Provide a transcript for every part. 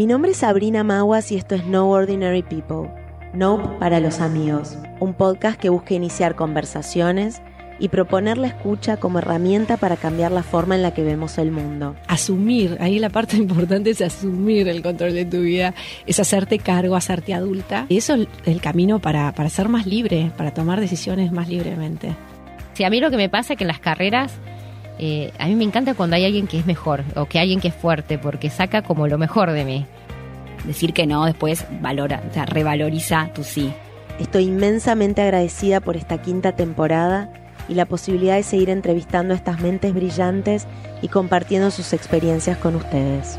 Mi nombre es Sabrina Maguas y esto es No Ordinary People, Nope para los amigos, un podcast que busca iniciar conversaciones y proponer la escucha como herramienta para cambiar la forma en la que vemos el mundo. Asumir, ahí la parte importante es asumir el control de tu vida, es hacerte cargo, hacerte adulta. Y eso es el camino para, para ser más libre, para tomar decisiones más libremente. Sí, a mí lo que me pasa es que en las carreras eh, a mí me encanta cuando hay alguien que es mejor o que alguien que es fuerte porque saca como lo mejor de mí. Decir que no después valora, o sea, revaloriza tu sí. Estoy inmensamente agradecida por esta quinta temporada y la posibilidad de seguir entrevistando a estas mentes brillantes y compartiendo sus experiencias con ustedes.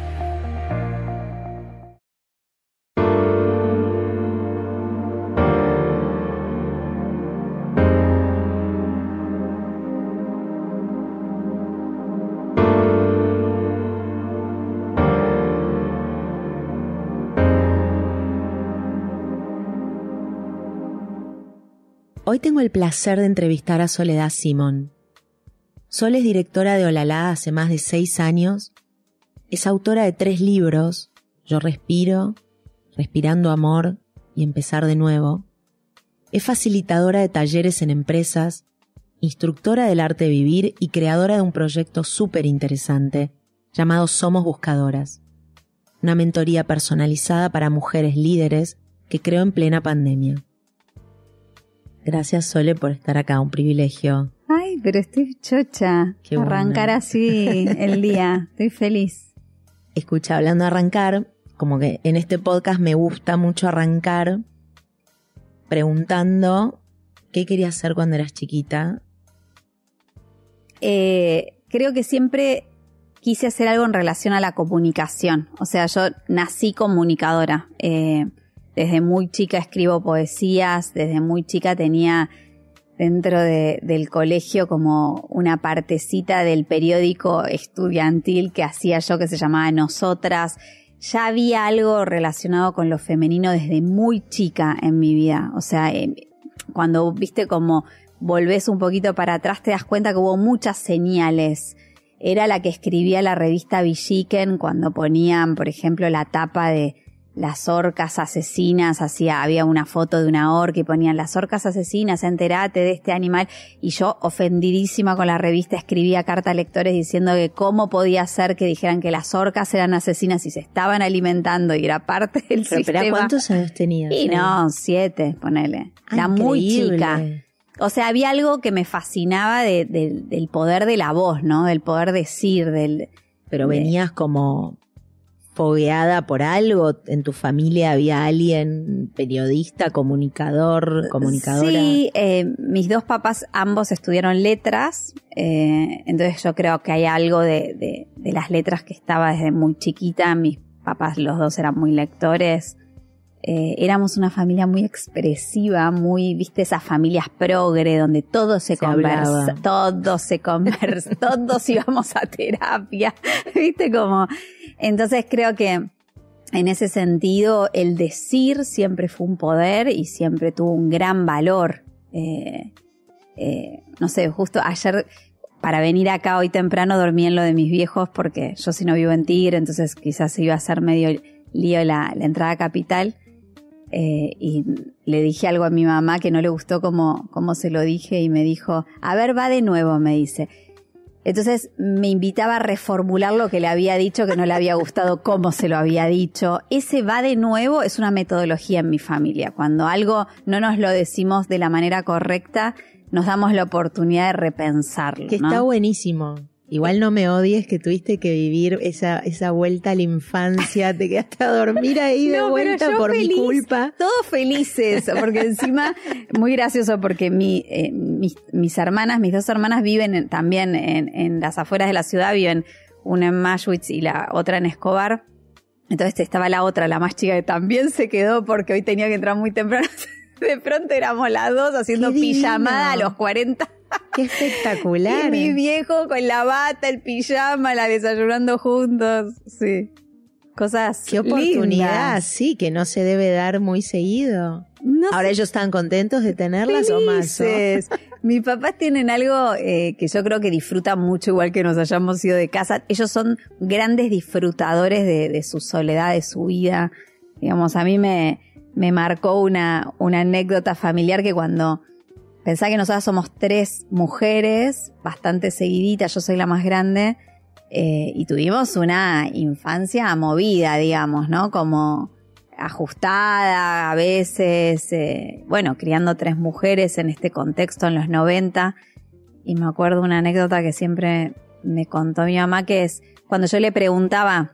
Hoy tengo el placer de entrevistar a Soledad Simón. Sol es directora de Olalá hace más de seis años. Es autora de tres libros, Yo Respiro, Respirando Amor y Empezar de Nuevo. Es facilitadora de talleres en empresas, instructora del arte de vivir y creadora de un proyecto súper interesante llamado Somos Buscadoras, una mentoría personalizada para mujeres líderes que creó en plena pandemia. Gracias Sole por estar acá, un privilegio. Ay, pero estoy chocha. Qué Arrancar buena. así el día. Estoy feliz. Escucha, hablando de arrancar, como que en este podcast me gusta mucho arrancar preguntando qué querías hacer cuando eras chiquita. Eh, creo que siempre quise hacer algo en relación a la comunicación. O sea, yo nací comunicadora. Eh, desde muy chica escribo poesías, desde muy chica tenía dentro de- del colegio como una partecita del periódico estudiantil que hacía yo que se llamaba Nosotras. Ya había algo relacionado con lo femenino desde muy chica en mi vida. O sea, eh, cuando viste como volvés un poquito para atrás te das cuenta que hubo muchas señales. Era la que escribía la revista Villiquen cuando ponían, por ejemplo, la tapa de las orcas asesinas, hacía, había una foto de una orca y ponían las orcas asesinas, enterate de este animal. Y yo, ofendidísima con la revista, escribía carta a lectores diciendo que cómo podía ser que dijeran que las orcas eran asesinas y se estaban alimentando y era parte del Pero sistema. ¿cuántos años tenías? Y no, siete, ponele. Ah, Era muy chica. O sea, había algo que me fascinaba de- de- del poder de la voz, ¿no? Del poder decir, del... Pero de- venías como fogueada por algo. En tu familia había alguien periodista, comunicador, comunicadora. Sí, eh, mis dos papás ambos estudiaron letras, eh, entonces yo creo que hay algo de, las letras que estaba desde muy chiquita. Mis papás los dos eran muy lectores. Eh, éramos una familia muy expresiva, muy, viste, esas familias progre donde todo se, Se conversa, hablaba. todo se conversa, todos íbamos a terapia, viste como, entonces creo que en ese sentido el decir siempre fue un poder y siempre tuvo un gran valor. Eh, eh, no sé, justo ayer para venir acá hoy temprano dormí en lo de mis viejos porque yo si no vivo en Tigre, entonces quizás iba a ser medio lío la, la entrada a capital. Eh, y le dije algo a mi mamá que no le gustó como, como se lo dije y me dijo, a ver, va de nuevo, me dice. Entonces me invitaba a reformular lo que le había dicho, que no le había gustado cómo se lo había dicho. Ese va de nuevo es una metodología en mi familia. Cuando algo no nos lo decimos de la manera correcta, nos damos la oportunidad de repensarlo. Que ¿no? está buenísimo. Igual no me odies que tuviste que vivir esa, esa vuelta a la infancia, te quedaste a dormir ahí de No, pero vuelta yo por feliz, mi culpa. Todos felices, porque encima, muy gracioso, porque mi, eh, mis, mis hermanas, mis dos hermanas viven en- también en, en las afueras de la ciudad, viven una en Maschwitz y la otra en Escobar. Entonces estaba la otra, la más chica, que también se quedó porque hoy tenía que entrar muy temprano. De pronto éramos las dos haciendo pijamada a los 40. Qué espectacular. Y mi viejo con la bata, el pijama, la desayunando juntos. Sí. Cosas Qué oportunidad, lindas. sí, que no se debe dar muy seguido. No Ahora ellos están contentos de tenerlas o más. Mis papás tienen algo eh, que yo creo que disfrutan mucho, igual que nos hayamos ido de casa. Ellos son grandes disfrutadores de, de su soledad, de su vida. Digamos, a mí me, me marcó una, una anécdota familiar que cuando pensá que nosotras somos tres mujeres, bastante seguiditas, yo soy la más grande, eh, y tuvimos una infancia movida, digamos, ¿no? Como ajustada a veces, eh, bueno, criando tres mujeres en este contexto en los 90. Y me acuerdo una anécdota que siempre me contó mi mamá, que es cuando yo le preguntaba,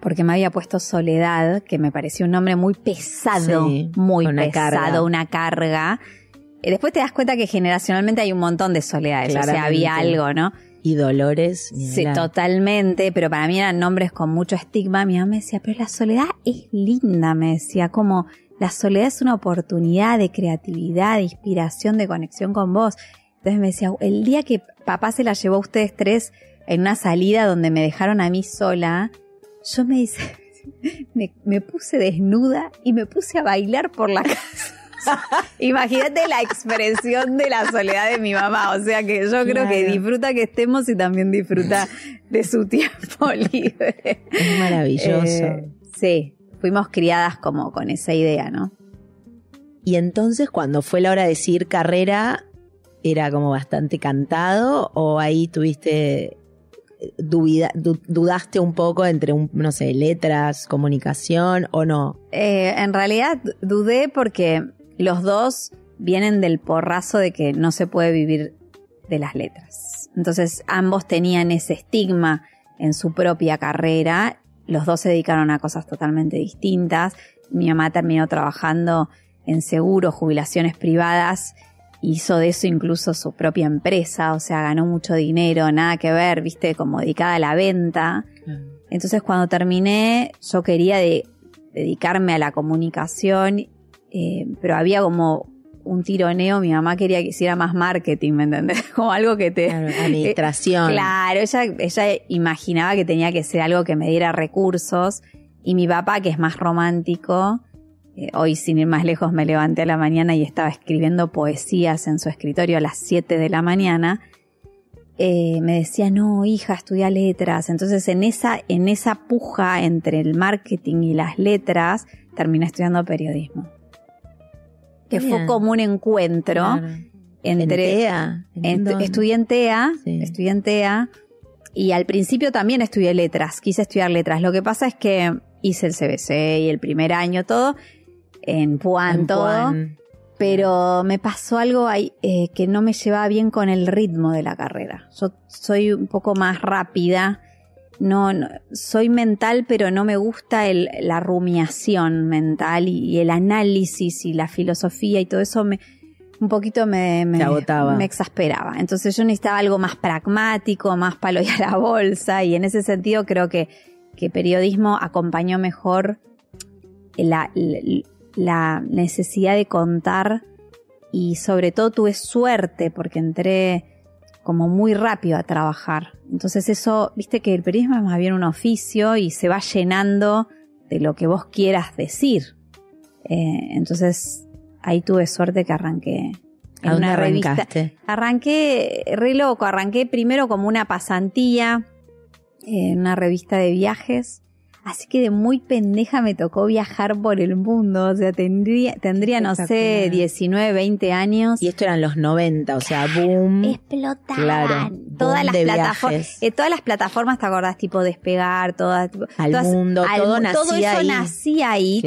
porque me había puesto Soledad, que me pareció un nombre muy pesado, Sí, muy una pesado, carga. una carga. Y después te das cuenta que generacionalmente hay un montón de soledades, o sea, había algo, ¿no? Y Dolores. Sí, totalmente, pero para mí eran nombres con mucho estigma. Mi mamá me decía, pero la soledad es linda, me decía, como la soledad es una oportunidad de creatividad, de inspiración, de conexión con vos. Entonces me decía, el día que papá se la llevó a ustedes tres en una salida donde me dejaron a mí sola, yo me dice, me, me puse desnuda y me puse a bailar por la casa. Imagínate la expresión de la soledad de mi mamá. O sea que yo creo que disfruta que estemos y también disfruta de su tiempo libre. Es maravilloso. Eh, sí, fuimos criadas como con esa idea, ¿no? Y entonces cuando fue la hora de decir carrera, ¿era como bastante cantado o ahí tuviste, dubida- du- dudaste un poco entre, un, no sé, letras, comunicación o no? Eh, en realidad dudé porque los dos vienen del porrazo de que no se puede vivir de las letras. Entonces ambos tenían ese estigma en su propia carrera. Los dos se dedicaron a cosas totalmente distintas. Mi mamá terminó trabajando en seguros, jubilaciones privadas. Hizo de eso incluso su propia empresa, o sea, ganó mucho dinero, nada que ver, viste, como dedicada a la venta. Entonces cuando terminé yo quería de- dedicarme a la comunicación, eh, pero había como un tironeo, mi mamá quería que hiciera más marketing, ¿me entendés? Como algo que te... Claro, administración. Claro, ella, ella imaginaba que tenía que ser algo que me diera recursos y mi papá, que es más romántico, eh, hoy sin ir más lejos me levanté a la mañana y estaba escribiendo poesías en su escritorio a las 7 de la mañana, eh, me decía, no, hija, estudia letras. Entonces en esa, en esa puja entre el marketing y las letras, terminé estudiando periodismo. Que fue como un encuentro Claro. entre... ¿En TEA? ¿En Ent- dónde? estudié en TEA, Sí. estudié en TEA y al principio también estudié letras, quise estudiar letras. Lo que pasa es que hice el CBC y el primer año todo en Puan En todo, Puan. pero me pasó algo ahí eh, que no me llevaba bien con el ritmo de la carrera. Yo soy un poco más rápida. No, no- soy mental, pero no me gusta el- la rumiación mental y, y el análisis y la filosofía y todo eso me, un poquito me, me, Te agotaba. me exasperaba. Entonces yo necesitaba algo más pragmático, más palo y a la bolsa y en ese sentido creo que, que periodismo acompañó mejor la, la, la necesidad de contar y sobre todo tuve suerte porque entré como muy rápido a trabajar. Entonces eso, viste que el periodismo es más bien un oficio y se va llenando de lo que vos quieras decir. Eh, entonces ahí tuve suerte que arranqué en ¿A una revista. Arranqué re loco, arranqué primero como una pasantía en una revista de viajes. Así que de muy pendeja me tocó viajar por el mundo. O sea, tendría, tendría no sé, Espectacular. 19, 20 años. Y esto eran los 90, o sea, boom. Explotaban Claro, todas boom las plataformas. eh, todas las plataformas, ¿te acordás? Tipo despegar, todas. tipo- Al todas- mundo, al todo nacía todo eso ahí. nacía ahí.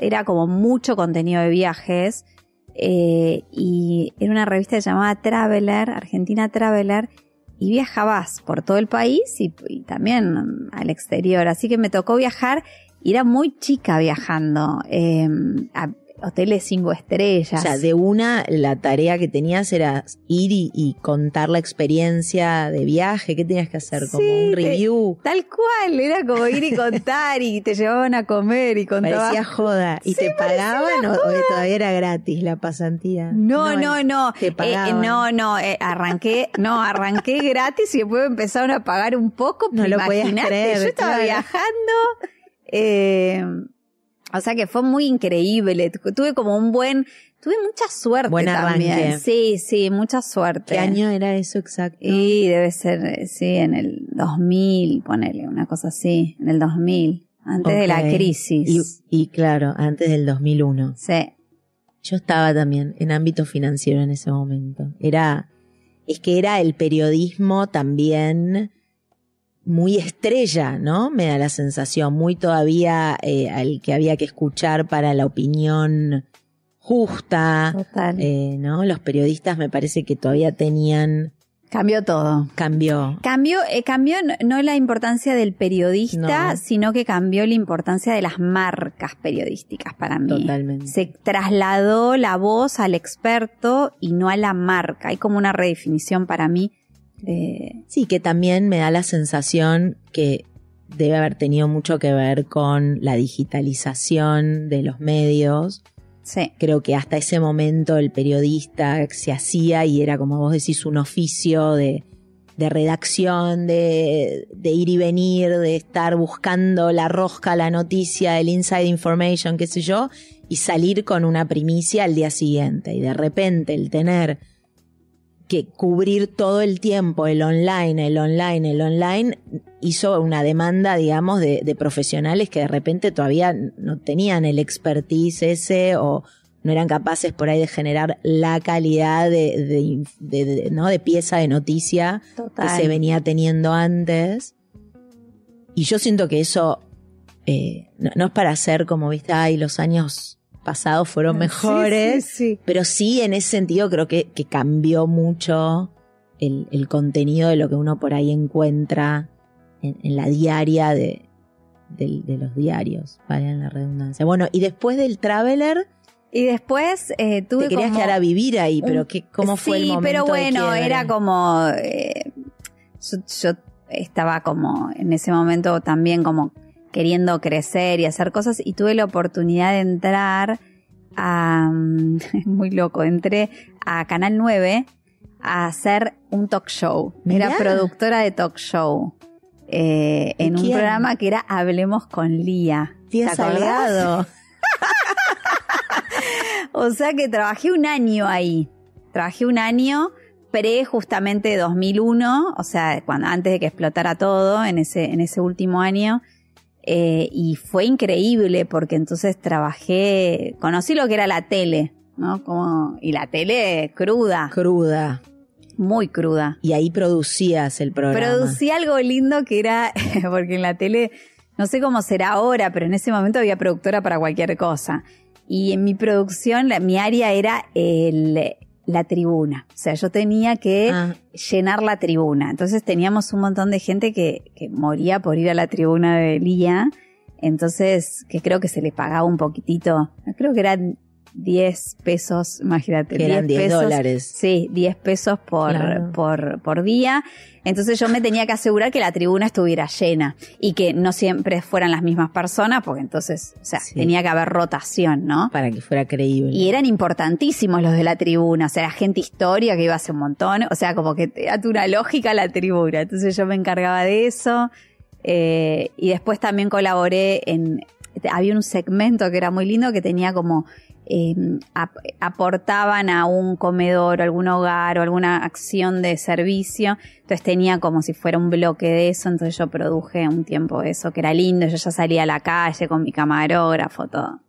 era como mucho contenido de viajes. eh, y era una revista llamada Traveler, Argentina Traveler, y viajabas por todo el país y, también al exterior. Así que me tocó viajar era muy chica viajando eh, hoteles cinco estrellas. O sea, de una, la tarea que tenías era ir y, y contar la experiencia de viaje. ¿Qué tenías que hacer? Como Sí, un te- review. Tal cual, era como ir y contar y te llevaban a comer y contabas. Parecía joda. ¿Y te pagaban o, o todavía era gratis la pasantía? No, no, no. Te Eh, pagaban. no, no, eh, arranqué, no, arranqué gratis y después empezaron a pagar un poco. No lo podías creer, Yo estaba claro. viajando. eh, o sea que fue muy increíble. Tu- Tuve como un buen Tuve mucha suerte Buen también. Sí, sí, mucha suerte. ¿Qué año era eso exacto? Y debe ser, sí, en el 2000, ponele, una cosa así, en el 2000, antes de la crisis. Y, y claro, antes del 2001. Sí, Yo estaba también en ámbito financiero en ese momento. Era, es que era el periodismo también muy estrella, ¿no? Me da la sensación, muy todavía eh, al que había que escuchar para la opinión justa, total. eh, ¿no? Los periodistas me parece que todavía tenían, Cambió todo. cambió. Cambió, eh, cambió no- la importancia del periodista, No. sino que cambió la importancia de las marcas periodísticas para mí. Totalmente. Se trasladó la voz al experto y no a la marca. Hay como una redefinición para mí de... Sí, que también me da la sensación que debe haber tenido mucho que ver con la digitalización de los medios. Sí, Creo que hasta ese momento el periodista se hacía y era como vos decís un oficio de, de redacción, de, de ir y venir, de estar buscando la rosca, la noticia, el inside information, qué sé yo, y salir con una primicia al día siguiente. Y de repente el tener que cubrir todo el tiempo el online, el online, el online, hizo una demanda, digamos, de, de profesionales que de repente todavía no tenían el expertise ese o no eran capaces por ahí de generar la calidad de, de- de- de- ¿no? de pieza de noticia que se venía teniendo antes. Y yo siento que eso eh, no, no es para hacer como, viste, ay, los años pasados fueron mejores. Sí, sí, sí. Pero sí, en ese sentido, creo que, que cambió mucho el, el contenido de lo que uno por ahí encuentra en, en la diaria de, de los diarios, vale en la redundancia. Bueno, y después del Traveler, Y después eh, tuve te querías como- quedar a vivir ahí, pero ¿qué, ¿cómo fue sí, el momento? pero de bueno, era como... eh, yo, yo estaba como en ese momento también como queriendo crecer y hacer cosas y tuve la oportunidad de entrar a... muy loco, entré a Canal 9 a hacer un talk show. Mirá. Era productora de talk show. eh, ¿Y en un programa que era Hablemos con Lía. ¿Te? Salgado. O sea que trabajé un año ahí. Trabajé un año pre justamente 2001, o sea, cuando, antes de que explotara todo, en ese, en ese último año. Eh, y fue increíble porque entonces trabajé, conocí lo que era la tele, ¿no? Como, y la tele cruda, Cruda. muy cruda. Y ahí producías el programa. Producí algo lindo que era, porque en la tele, no sé cómo será ahora, pero en ese momento había productora para cualquier cosa. Y en mi producción, la- mi área era el, la tribuna. O sea, yo tenía que Ah, llenar la tribuna. Entonces teníamos un montón de gente que, que moría por ir a la tribuna de Lía. Entonces, que creo que se le pagaba un poquitito. Creo que eran 10 pesos, imagínate. que eran 10 pesos. dólares. Sí, 10 pesos por, Claro. por, por día. Entonces yo me tenía que asegurar que la tribuna estuviera llena y que no siempre fueran las mismas personas, porque entonces, o sea, Sí. tenía que haber rotación, ¿no? Para que fuera creíble. Y eran importantísimos los de la tribuna, o sea, la gente historia que iba hace un montón, o sea, como que te da una lógica la tribuna. Entonces yo me encargaba de eso. eh, y después también colaboré en. Había un segmento que era muy lindo que tenía como. Eh, ap- aportaban a un comedor o algún hogar o alguna acción de servicio. Entonces tenía como si fuera un bloque de eso. Entonces yo produje un tiempo eso que era lindo. Yo ya salía a la calle con mi camarógrafo, todo.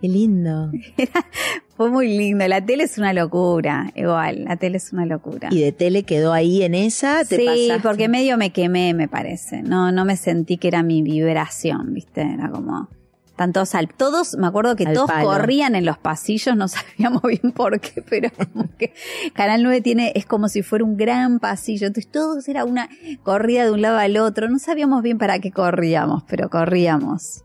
Qué lindo. Fue muy lindo. La tele es una locura. Igual, la tele es una locura. Y de tele quedó ahí en esa, te Sí, pasaste. porque medio me quemé, me parece. No, no me sentí que era mi vibración, ¿viste? Era como tantos al todos, me acuerdo que Al todos palo. corrían en los pasillos, no sabíamos bien por qué, pero como que Canal 9 tiene es como si fuera un gran pasillo, entonces todos era una corrida de un lado al otro, no sabíamos bien para qué corríamos, pero corríamos.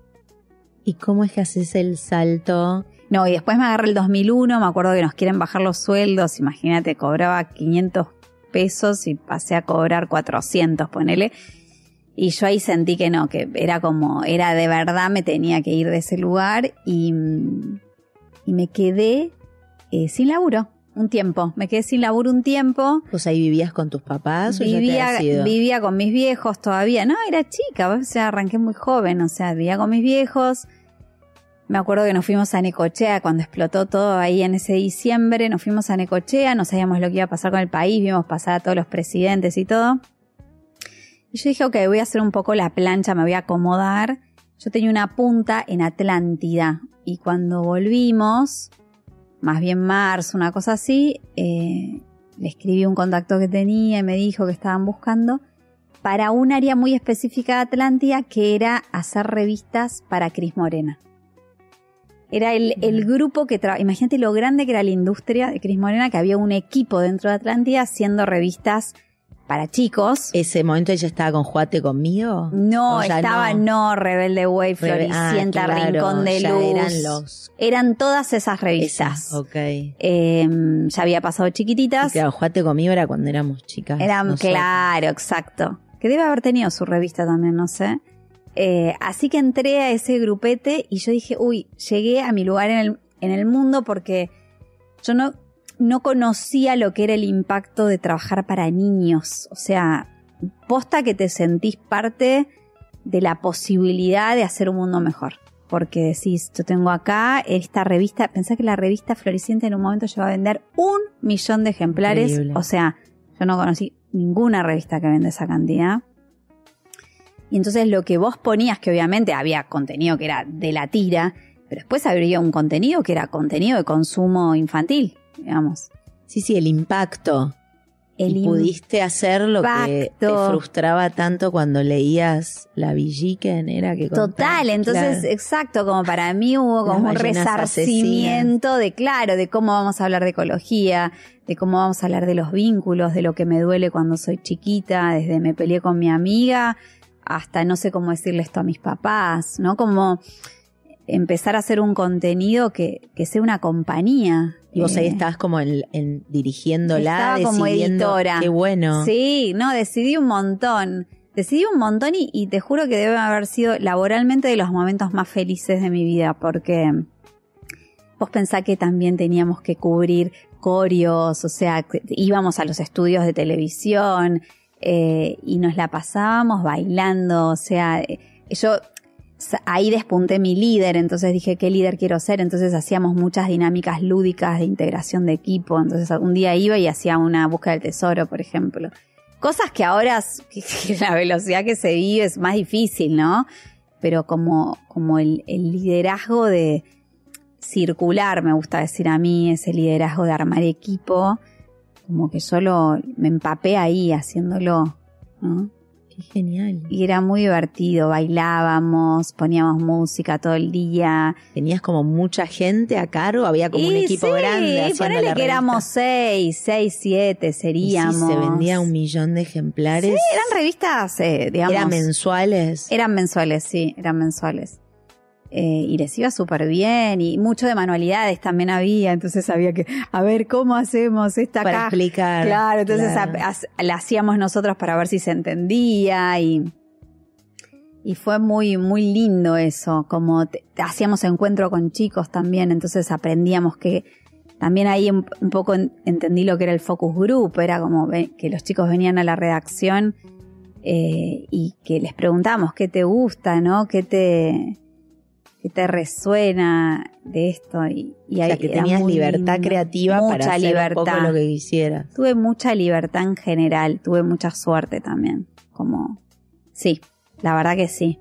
¿Y cómo es que haces el salto? No, y después me agarré el 2001, me acuerdo que nos quieren bajar los sueldos, imagínate, cobraba 500 pesos y pasé a cobrar 400, ponele. Y yo ahí sentí que no, que era como, era de verdad, me tenía que ir de ese lugar y, y me quedé eh, sin laburo un tiempo. Me quedé sin laburo un tiempo. ¿Vos ahí vivías con tus papás o ya te Vivía, ido? vivía con mis viejos todavía. No, era chica, o sea, arranqué muy joven, o sea, vivía con mis viejos. me acuerdo que nos fuimos a Necochea cuando explotó todo ahí en ese diciembre. Nos fuimos a Necochea, no sabíamos lo que iba a pasar con el país, vimos pasar a todos los presidentes y todo. Y yo dije, ok, voy a hacer un poco la plancha, me voy a acomodar. Yo tenía una punta en Atlántida y cuando volvimos, más bien marzo, una cosa así, eh, le escribí un contacto que tenía y me dijo que estaban buscando para un área muy específica de Atlántida que era hacer revistas para Cris Morena. Era el, el grupo que trabajaba, imagínate lo grande que era la industria de Cris Morena, que había un equipo dentro de Atlántida haciendo revistas para chicos. ¿Ese momento ella estaba con Juate conmigo? No, ¿O ya estaba no, Rebelde Way, ah, Floricienta, claro, Rincón de Luz. eran los- Eran todas esas revistas. Esas, ok. Eh, ya había pasado Y chiquititas. claro, Juate conmigo era cuando éramos chicas. Eran, nosotras. claro, exacto. Que debe haber tenido su revista también, no sé. Eh, así que entré a ese grupete y yo dije, uy, llegué a mi lugar en el, en el mundo porque yo no, no conocía lo que era el impacto de trabajar para niños. O sea, posta que te sentís parte de la posibilidad de hacer un mundo mejor. Porque decís, yo tengo acá esta revista, pensá que la revista Floricienta en un momento llegó a vender un millón de ejemplares. Increíble. O sea, yo no conocí ninguna revista que vende esa cantidad. Y entonces lo que vos ponías, que obviamente había contenido que era de la tira, pero después habría un contenido que era contenido de consumo infantil, digamos. Sí, sí, el impacto. El y pudiste hacer lo que te frustraba tanto cuando leías la Villiquen, era que Total, entonces, claro. exacto, como para mí hubo como un resarcimiento de, claro, de cómo vamos a hablar de ecología, de cómo vamos a hablar de los vínculos, de lo que me duele cuando soy chiquita, desde me peleé con mi amiga hasta no sé cómo decirle esto a mis papás, ¿no? Como empezar a hacer un contenido que, que sea una compañía. Y vos ahí Eh, estabas como en, en dirigiéndola, Estaba como editora. Qué bueno. Sí, no, decidí un montón. Decidí un montón y, y te juro que debe haber sido laboralmente de los momentos más felices de mi vida, porque vos pensás que también teníamos que cubrir corios, o sea, íbamos a los estudios de televisión eh, y nos la pasábamos bailando, o sea, eh, yo ahí despunté mi líder, entonces dije, ¿qué líder quiero ser? Entonces hacíamos muchas dinámicas lúdicas de integración de equipo, entonces un día iba y hacía una búsqueda del tesoro, por ejemplo. Cosas que ahora, la velocidad que se vive es más difícil, ¿no? Pero como, como el, el liderazgo de circular, me gusta decir a mí, ese liderazgo de armar equipo, como que solo me empapé ahí haciéndolo, ¿no? Qué genial. Y era muy divertido, bailábamos, poníamos música todo el día. Tenías como mucha gente a cargo, había como un Y equipo sí, grande haciendo ponele que éramos seis, seis, siete Y seríamos. si se vendía un millón de ejemplares. Eran revistas, eh, digamos. eran mensuales. Eran mensuales, sí, eran mensuales. Eh, y les iba súper bien y mucho de manualidades también había, entonces había que, a ver, ¿cómo hacemos esta para caja? explicar. Claro, entonces Claro. a- la hacíamos nosotros para ver si se entendía y, y fue muy, muy lindo eso, como te- hacíamos encuentro con chicos también, entonces aprendíamos que también ahí un, un poco en- entendí lo que era el focus group, era como que los chicos venían a la redacción eh, y que les preguntamos qué te gusta, ¿no? ¿Qué te, te resuena de esto? Y, y o sea, ahí que tenías muy libertad creativa Mucha para hacer un poco lo que quisieras. Tuve mucha libertad en general, tuve mucha suerte también. Como, sí, la verdad que sí.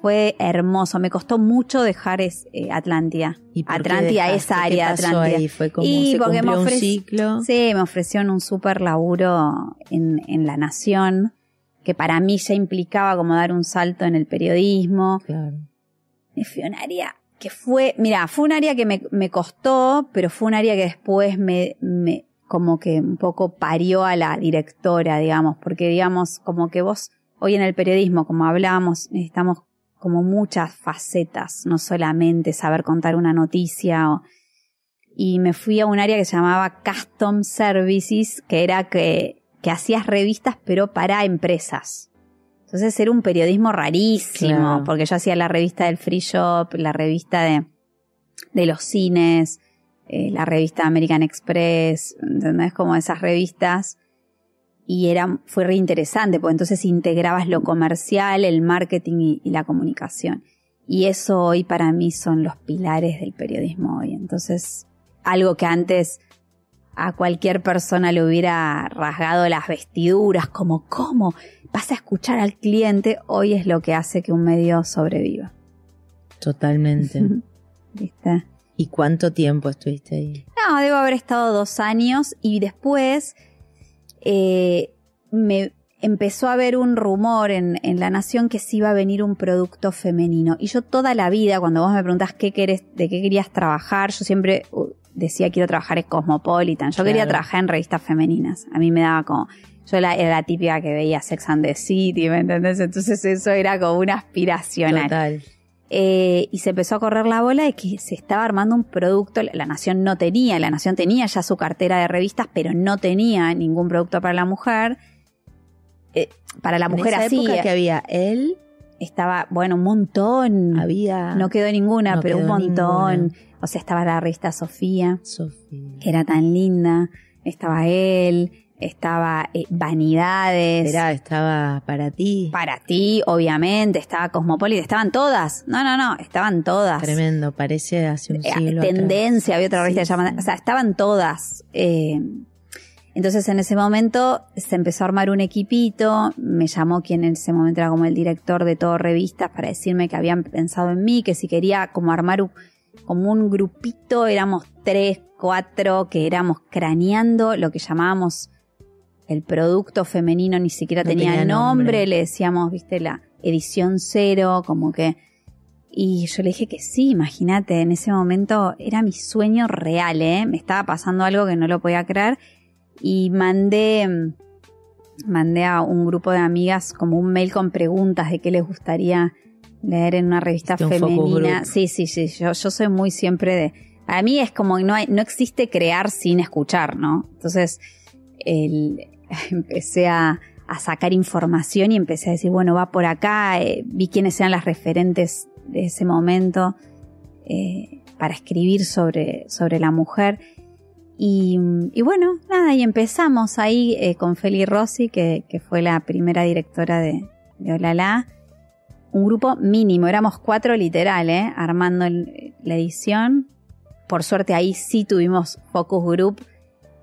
Fue hermoso, me costó mucho dejar es, eh, Atlántida. ¿Y por qué Atlántida, dejaste? esa ¿Qué área de Atlántida. ahí? Fue como Y se porque me cumplió un ciclo. Sí, me ofrecieron un súper laburo en, en La Nación, que para mí ya implicaba como dar un salto en el periodismo. Claro. Y fue un área que fue, mira, fue un área que me, me costó, pero fue un área que después me, me, como que un poco parió a la directora, digamos, porque digamos, como que vos, hoy en el periodismo, como hablábamos, necesitamos como muchas facetas, no solamente saber contar una noticia o, y me fui a un área que se llamaba Custom Services, que era que, que hacías revistas pero para empresas. Entonces era un periodismo rarísimo, Claro. porque yo hacía la revista del Free Shop, la revista de, de los cines, eh, la revista American Express, ¿entendés? Como esas revistas. Y era, fue re interesante, porque entonces integrabas lo comercial, el marketing y, y la comunicación. Y eso hoy para mí son los pilares del periodismo hoy. Entonces, algo que antes a cualquier persona le hubiera rasgado las vestiduras, como cómo vas a escuchar al cliente, hoy es lo que hace que un medio sobreviva. Totalmente. ¿Viste? ¿Y cuánto tiempo estuviste ahí? No, debo haber estado dos años y después eh, me empezó a haber un rumor en, en, La Nación que sí iba a venir un producto femenino. Y yo toda la vida, cuando vos me preguntás qué querés, de qué querías trabajar, yo siempre uh, decía quiero trabajar en Cosmopolitan. Yo quería trabajar en revistas femeninas. A mí me daba como... Yo era la típica que veía Sex and the City, ¿me entendés? Entonces eso era como una aspiración. Total. Eh, y se empezó a correr la bola de que se estaba armando un producto, la Nación no tenía, la Nación tenía ya su cartera de revistas, pero no tenía ningún producto para la mujer. Eh, para la mujer en esa así. época que había él. Estaba, bueno, un montón. Había. No quedó ninguna, no pero un montón. ninguna. O sea, estaba la revista Sofía, Sofía. que era tan linda. Estaba él, estaba eh, Vanidades. Era, estaba para ti. Para ti, obviamente, estaba Cosmopolitan, estaban todas. No, no, no, estaban todas. Tremendo, parece hace un Eh, siglo. Tendencia, había otra revista Sí, llamada, sí. o sea, estaban todas. Eh, entonces en ese momento se empezó a armar un equipito, me llamó quien en ese momento era como el director de todo revistas para decirme que habían pensado en mí, que si quería como armar un- como un grupito, éramos tres, cuatro, que éramos craneando lo que llamábamos el producto femenino, ni siquiera No tenía, tenía nombre, nombre. le decíamos, viste, la edición cero, como que... Y yo le dije que sí, imagínate, en ese momento era mi sueño real, ¿eh? Me estaba pasando algo que no lo podía creer. Y mandé, mandé a un grupo de amigas como un mail con preguntas de qué les gustaría leer en una revista un femenina. Sí, sí, sí, yo, yo soy muy siempre de... A mí es como que no, hay, no existe crear sin escuchar, ¿no? Entonces, el- empecé a, a sacar información y empecé a decir, bueno, va por acá, eh, vi quiénes eran las referentes de ese momento eh, para escribir sobre, sobre la mujer. Y, bueno, nada, y empezamos ahí eh, con Feli Rossi, que, que fue la primera directora de, de Olala. Un grupo mínimo, éramos cuatro literal, armando la edición. Por suerte ahí sí tuvimos focus group.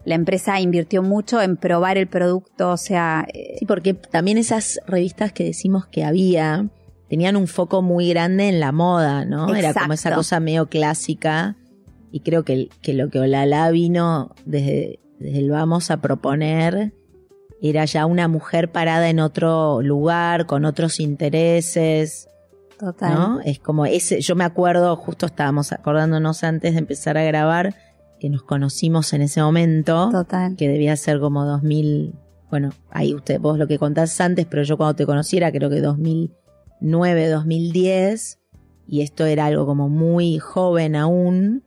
La empresa invirtió mucho en probar el producto, o sea, eh, Sí, porque también esas revistas que decimos que había tenían un foco muy grande en la moda, ¿no? Era como esa cosa medio clásica. Y creo que, que lo que Olala vino desde, desde el vamos a proponer era ya una mujer parada en otro lugar, con otros intereses, total. ¿no? Es como ese, yo me acuerdo, justo estábamos acordándonos antes de empezar a grabar, que nos conocimos en ese momento Total. que debía ser como 2000, bueno, ahí usted, vos lo que contás antes, pero yo cuando te conociera creo que 2009, 2010, y esto era algo como muy joven aún,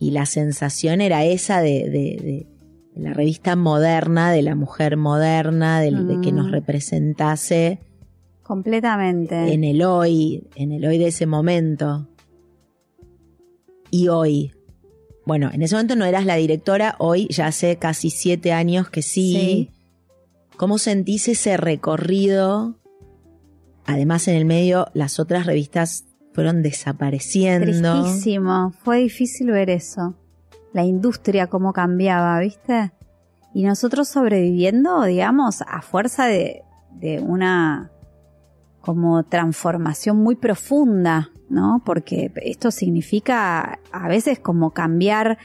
y la sensación era esa de, de- de la revista moderna, de la mujer moderna, del- de que nos Mm. representase Completamente. en el hoy, en el hoy de ese momento. Y hoy. Bueno, en ese momento no eras la directora, hoy ya hace casi siete años que sí. Sí. ¿Cómo sentís ese recorrido? Además, en el medio, las otras revistas fueron desapareciendo. Tristísimo. Fue difícil ver eso. La industria cómo cambiaba, ¿viste? Y nosotros sobreviviendo, digamos, a fuerza de, de una como transformación muy profunda, ¿no? Porque esto significa a veces como cambiar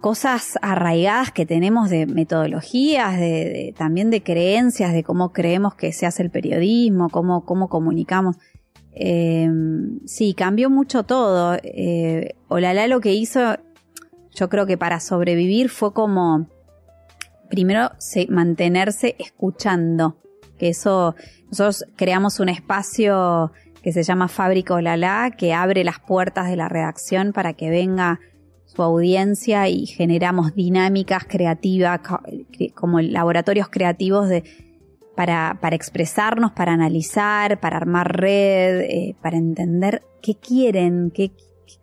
cosas arraigadas que tenemos de metodologías, de, también de creencias, de cómo creemos que se hace el periodismo, cómo, cómo comunicamos. Eh, sí, cambió mucho todo. Eh, Olala lo que hizo, yo creo que para sobrevivir fue como, primero, se- mantenerse escuchando. Que eso, nosotros creamos un espacio que se llama Fábrica Olala, que abre las puertas de la redacción para que venga su audiencia y generamos dinámicas creativas, como laboratorios creativos de, para, para expresarnos, para analizar, para armar red, eh, para entender qué quieren, qué,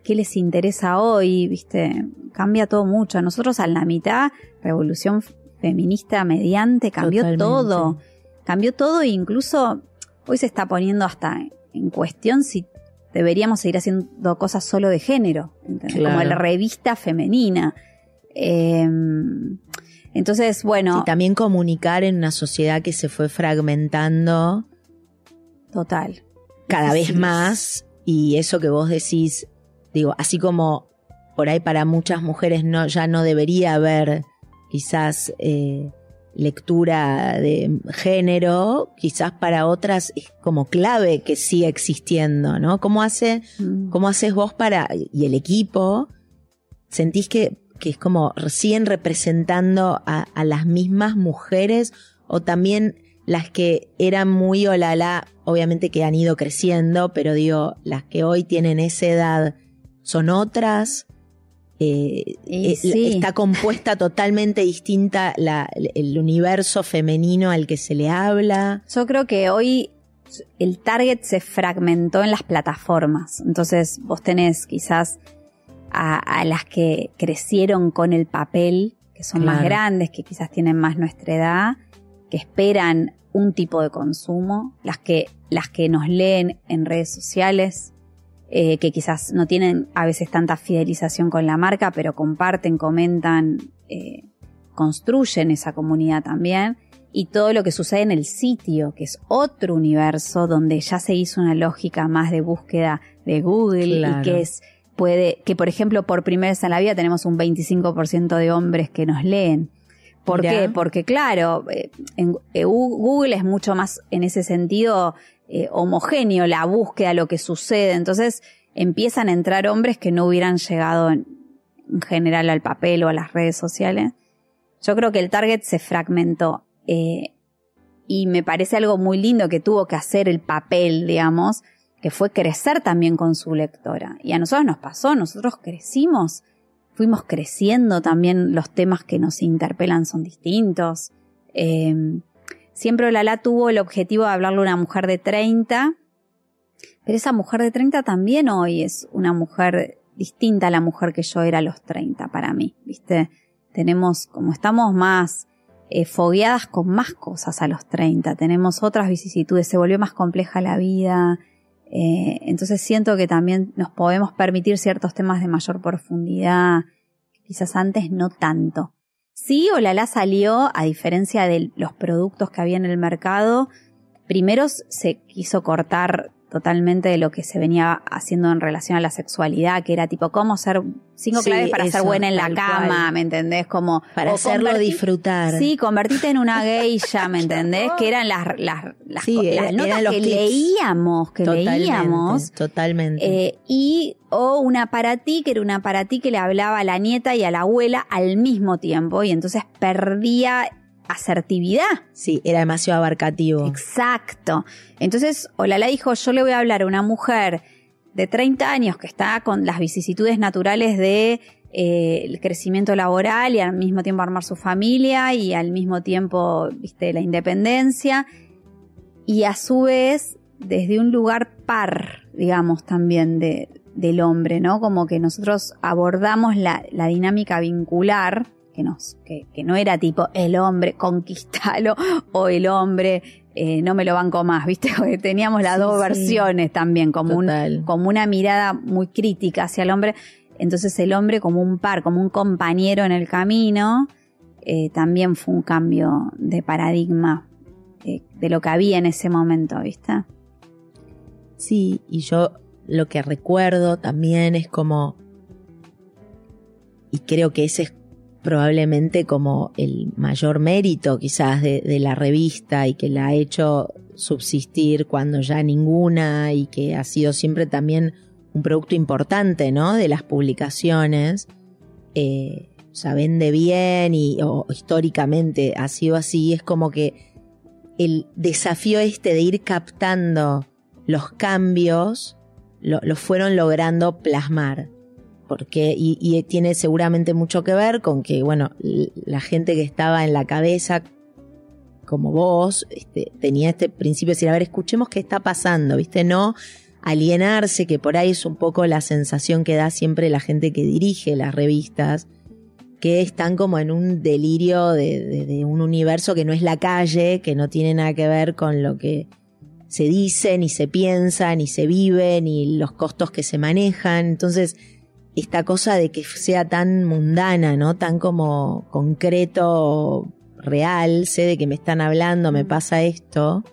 qué les interesa hoy, viste, cambia todo mucho. Nosotros a la mitad, revolución feminista mediante, cambió Totalmente. todo, cambió todo e incluso hoy se está poniendo hasta en cuestión si deberíamos seguir haciendo cosas solo de género. Claro. como la revista femenina. Eh, entonces, bueno, Y también comunicar en una sociedad que se fue fragmentando total. cada vez más y eso que vos decís, digo, así como por ahí para muchas mujeres no ya no debería haber quizás eh, lectura de género, quizás para otras es como clave que siga existiendo, ¿no? ¿Cómo hace, Mm. cómo haces vos para y el equipo sentís que que es como siguen representando a, a las mismas mujeres o también las que eran muy olala, obviamente que han ido creciendo, pero digo, las que hoy tienen esa edad son otras. Eh, eh, sí. Está compuesta totalmente distinta la- el universo femenino al que se le habla. Yo creo que hoy el target se fragmentó en las plataformas. Entonces vos tenés quizás a, a las que crecieron con el papel, que son más grandes, que quizás tienen más nuestra edad, que esperan un tipo de consumo, las que, las que nos leen en redes sociales, eh, que quizás no tienen a veces tanta fidelización con la marca, pero comparten, comentan, eh, construyen esa comunidad también y todo lo que sucede en el sitio, que es otro universo donde ya se hizo una lógica más de búsqueda de Google Claro. y que es puede que por ejemplo por primera vez en la vida tenemos un 25% de hombres que nos leen. ¿Por Mirá. qué? Porque claro, eh, en, eh, Google es mucho más en ese sentido eh, homogéneo la búsqueda, lo que sucede. Entonces empiezan a entrar hombres que no hubieran llegado en, en general al papel o a las redes sociales. Yo creo que el target se fragmentó eh, y me parece algo muy lindo que tuvo que hacer el papel, digamos, que fue crecer también con su lectora. Y a nosotros nos pasó, nosotros crecimos, fuimos creciendo también, los temas que nos interpelan son distintos. Eh, siempre Olala tuvo el objetivo de hablarle a una mujer de 30, pero esa mujer de 30 también hoy es una mujer distinta a la mujer que yo era a los 30 para mí, ¿viste? Tenemos, como estamos más eh, fogueadas con más cosas a los 30, tenemos otras vicisitudes, se volvió más compleja la vida, eh, entonces siento que también nos podemos permitir ciertos temas de mayor profundidad, quizás antes no tanto. Sí, Olala salió, a diferencia de los productos que había en el mercado, primero se quiso cortar totalmente de lo que se venía haciendo en relación a la sexualidad, que era tipo cómo ser cinco Sí, claves para ser buena en la cama, cual. ¿me entendés? Como Para hacerlo disfrutar. Sí, convertirte en una geisha, ¿me entendés? Que eran las, las, las, Sí, notas eran que tips. leíamos, que totalmente, leíamos. Totalmente. Eh, y o una para ti, que era una para ti que le hablaba a la nieta y a la abuela al mismo tiempo, y entonces perdía asertividad. sí, era demasiado abarcativo. Exacto. Entonces, Olala dijo, yo le voy a hablar a una mujer de 30 años que está con las vicisitudes naturales de eh, el crecimiento laboral y al mismo tiempo armar su familia y al mismo tiempo, viste, la independencia. Y a su vez, desde un lugar par, digamos, también de, del hombre, ¿no? Como que nosotros abordamos la, la dinámica vincular, que, nos, que, que no era tipo el hombre, conquistalo, o el hombre, eh, no me lo banco más, ¿viste? Porque teníamos las Sí, dos sí. versiones también, como, un, como una mirada muy crítica hacia el hombre. Entonces el hombre como un par, como un compañero en el camino, eh, también fue un cambio de paradigma eh, de lo que había en ese momento, ¿viste? Sí, y yo lo que recuerdo también es como, y creo que ese es probablemente como el mayor mérito quizás de, la revista y que la ha hecho subsistir cuando ya ninguna y que ha sido siempre también un producto importante, ¿no? De las publicaciones. Eh, o vende bien y o, históricamente ha sido así. Es como que el desafío este de ir captando los cambios lo fueron logrando plasmar. Porque, y, y tiene seguramente mucho que ver con que, bueno, la gente que estaba en la cabeza, como vos, este, tenía este principio de decir, a ver, escuchemos qué está pasando, ¿viste? No alienarse, que por ahí es un poco la sensación que da siempre la gente que dirige las revistas, que están como en un delirio de, de- un universo que no es la calle, que no tiene nada que ver con lo que se dicen y se piensan y se viven y los costos que se manejan. Entonces, esta cosa de que sea tan mundana, ¿no? Tan como concreto, real, sé de que me están hablando, me pasa esto,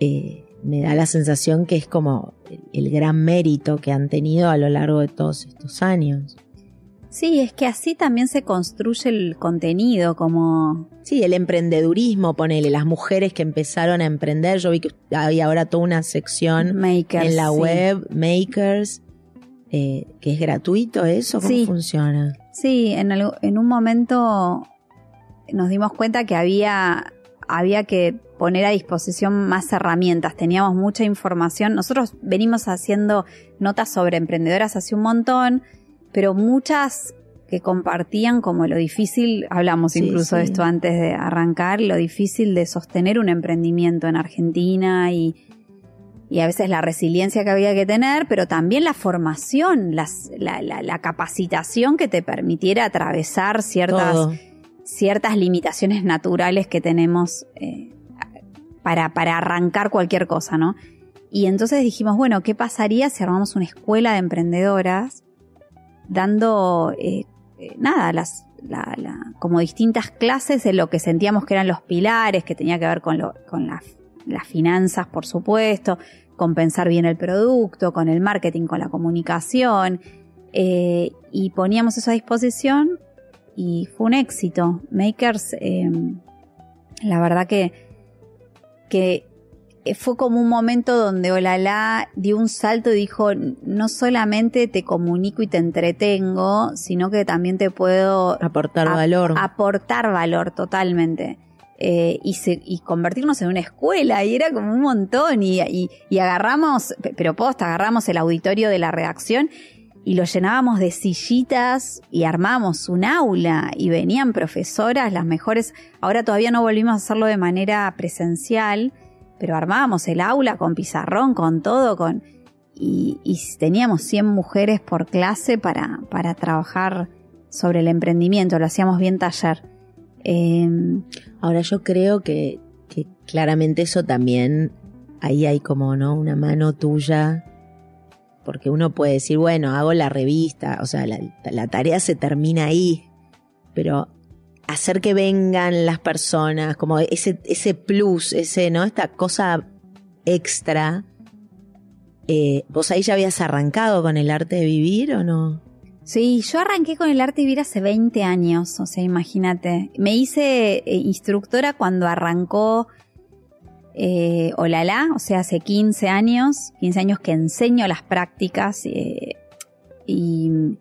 eh, me da la sensación que es como el gran mérito que han tenido a lo largo de todos estos años. Sí, es que así también se construye el contenido, como... Sí, el emprendedurismo, ponele, las mujeres que empezaron a emprender, yo vi que hay ahora toda una sección Makers, en la sí. web, Makers, eh, que es gratuito eso, ¿cómo Sí. funciona? Sí, en, un momento nos dimos cuenta que había, había que poner a disposición más herramientas, teníamos mucha información. Nosotros venimos haciendo notas sobre emprendedoras hace un montón, pero muchas que compartían como lo difícil, hablamos Sí, incluso de esto antes de arrancar, lo difícil de sostener un emprendimiento en Argentina y, y a veces la resiliencia que había que tener, pero también la formación, las- la, la- la capacitación que te permitiera atravesar ciertas, Todo. ciertas limitaciones naturales que tenemos eh, para, para arrancar cualquier cosa, ¿no? Y entonces dijimos, bueno, ¿qué pasaría si armamos una escuela de emprendedoras dando, eh, eh, nada, las, la- la- como distintas clases de lo que sentíamos que eran los pilares, que tenía que ver con, lo, con las, las finanzas, por supuesto, con pensar bien el producto, con el marketing, con la comunicación, eh, y poníamos eso a disposición y fue un éxito. Makers, eh, la verdad que, que fue como un momento donde Olala dio un salto y dijo, no solamente te comunico y te entretengo, sino que también te puedo Aportar ap- valor. aportar valor totalmente. Eh, y, se- y convertirnos en una escuela, y era como un montón, y, agarramos, pe- pero posta, agarramos el auditorio de la redacción y lo llenábamos de sillitas y armamos un aula y venían profesoras, las mejores, ahora todavía no volvimos a hacerlo de manera presencial, pero armábamos el aula con pizarrón, con todo, con y, y teníamos 100 mujeres por clase para, para trabajar sobre el emprendimiento, lo hacíamos bien taller. Eh, Ahora yo creo que, que claramente eso también, ahí hay como, ¿no? Una mano tuya, porque uno puede decir, bueno, hago la revista, o sea, la, la tarea se termina ahí, pero hacer que vengan las personas, como ese, ese plus, ese, ¿no? Esta cosa extra. Eh, ¿Vos ahí ya habías arrancado con el arte de vivir o no? Sí, yo arranqué con el arte vivir hace 20 años, o sea, imagínate. Me hice eh, instructora cuando arrancó eh, Olala, o sea, hace 15 años, 15 años que enseño las prácticas eh, y,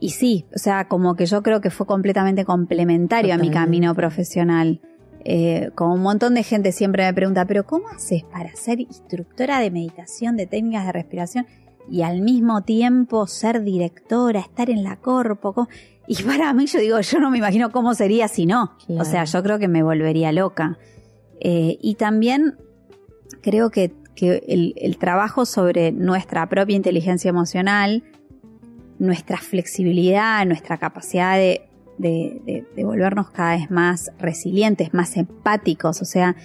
y sí, o sea, como que yo creo que fue completamente complementario a mi camino profesional. Eh, como un montón de gente siempre me pregunta, pero ¿cómo haces para ser instructora de meditación, de técnicas de respiración? Y al mismo tiempo ser directora, estar en la corpo. Y para mí yo digo, yo no me imagino cómo sería si no. Claro. O sea, yo creo que me volvería loca. Eh, y también creo que, que el, el trabajo sobre nuestra propia inteligencia emocional, nuestra flexibilidad, nuestra capacidad de, de, de- de volvernos cada vez más resilientes, más empáticos, o sea,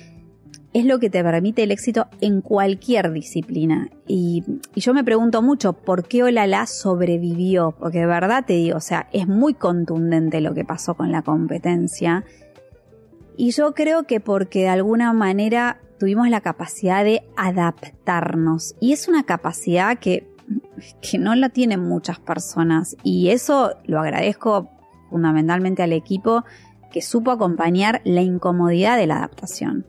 es lo que te permite el éxito en cualquier disciplina. Y, yo me pregunto mucho por qué Olala sobrevivió, porque de verdad te digo, o sea, es muy contundente lo que pasó con la competencia. Y yo creo que porque de alguna manera tuvimos la capacidad de adaptarnos. Y es una capacidad que, que no la tienen muchas personas. Y eso lo agradezco fundamentalmente al equipo que supo acompañar la incomodidad de la adaptación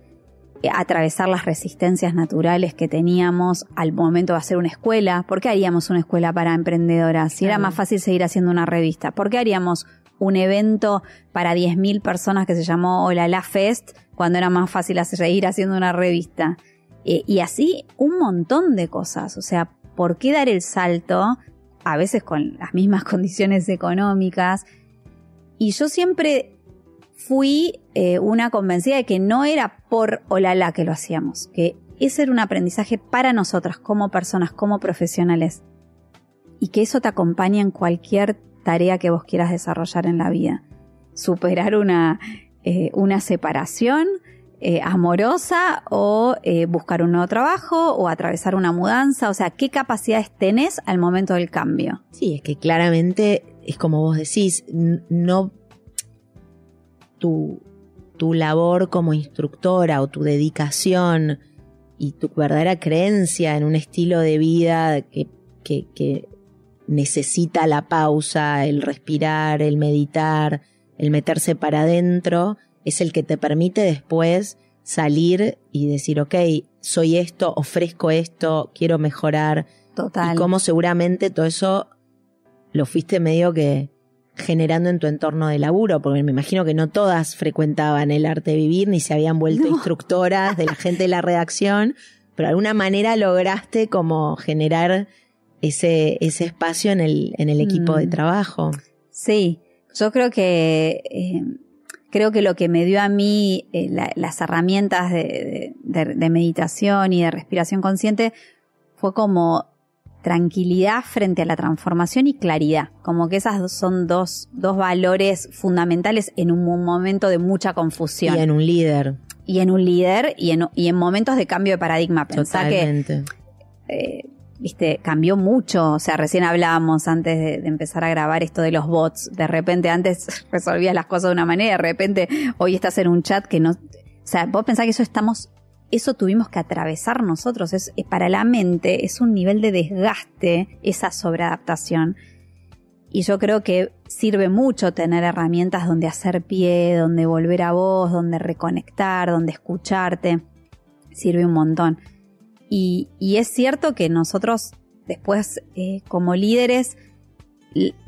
atravesar las resistencias naturales que teníamos al momento de hacer una escuela. ¿Por qué haríamos una escuela para emprendedoras? Si era más fácil seguir haciendo una revista. ¿Por qué haríamos un evento para 10.000 personas que se llamó Hola La Fest cuando era más fácil seguir haciendo una revista? Eh, y así un montón de cosas. O sea, ¿por qué dar el salto? A veces con las mismas condiciones económicas. Y yo siempre fui eh, una convencida de que no era por Olala que lo hacíamos, que ese era un aprendizaje para nosotras como personas, como profesionales, y que eso te acompaña en cualquier tarea que vos quieras desarrollar en la vida. Superar una, eh, una separación, eh, amorosa o buscar un nuevo trabajo o atravesar una mudanza? O sea, ¿qué capacidades tenés al momento del cambio? Sí, es que claramente es como vos decís, no tu, tu labor como instructora o tu dedicación y tu verdadera creencia en un estilo de vida que, que, que necesita la pausa, el respirar, el meditar, el meterse para adentro, es el que te permite después salir y decir, ok, soy esto, ofrezco esto, quiero mejorar. Total. Y cómo seguramente todo eso lo fuiste medio que generando en tu entorno de laburo, porque me imagino que no todas frecuentaban el arte de vivir ni se habían vuelto instructoras de la gente de la redacción, pero de alguna manera lograste como generar ese, ese espacio en el, en el equipo de Mm. trabajo. Sí, yo creo que eh, creo que lo que me dio a mí eh, la- las herramientas de- de meditación y de respiración consciente fue como tranquilidad frente a la transformación y claridad. Como que esas dos son dos, dos valores fundamentales en un mo- momento de mucha confusión. Y en un líder, Y en un líder y en, y en momentos de cambio de paradigma. Pensá que totalmente. eh, viste, cambió mucho. O sea, recién hablábamos antes de, de empezar a grabar esto de los bots. De repente antes resolvías las cosas de una manera, de repente hoy estás en un chat que no. O sea, vos pensás que eso estamos. Eso tuvimos que atravesar nosotros. Es, es para la mente, es un nivel de desgaste, esa sobreadaptación. Y yo creo que sirve mucho tener herramientas donde hacer pie, donde volver a vos, donde reconectar, donde escucharte. Sirve un montón. Y, es cierto que nosotros después, eh, como líderes,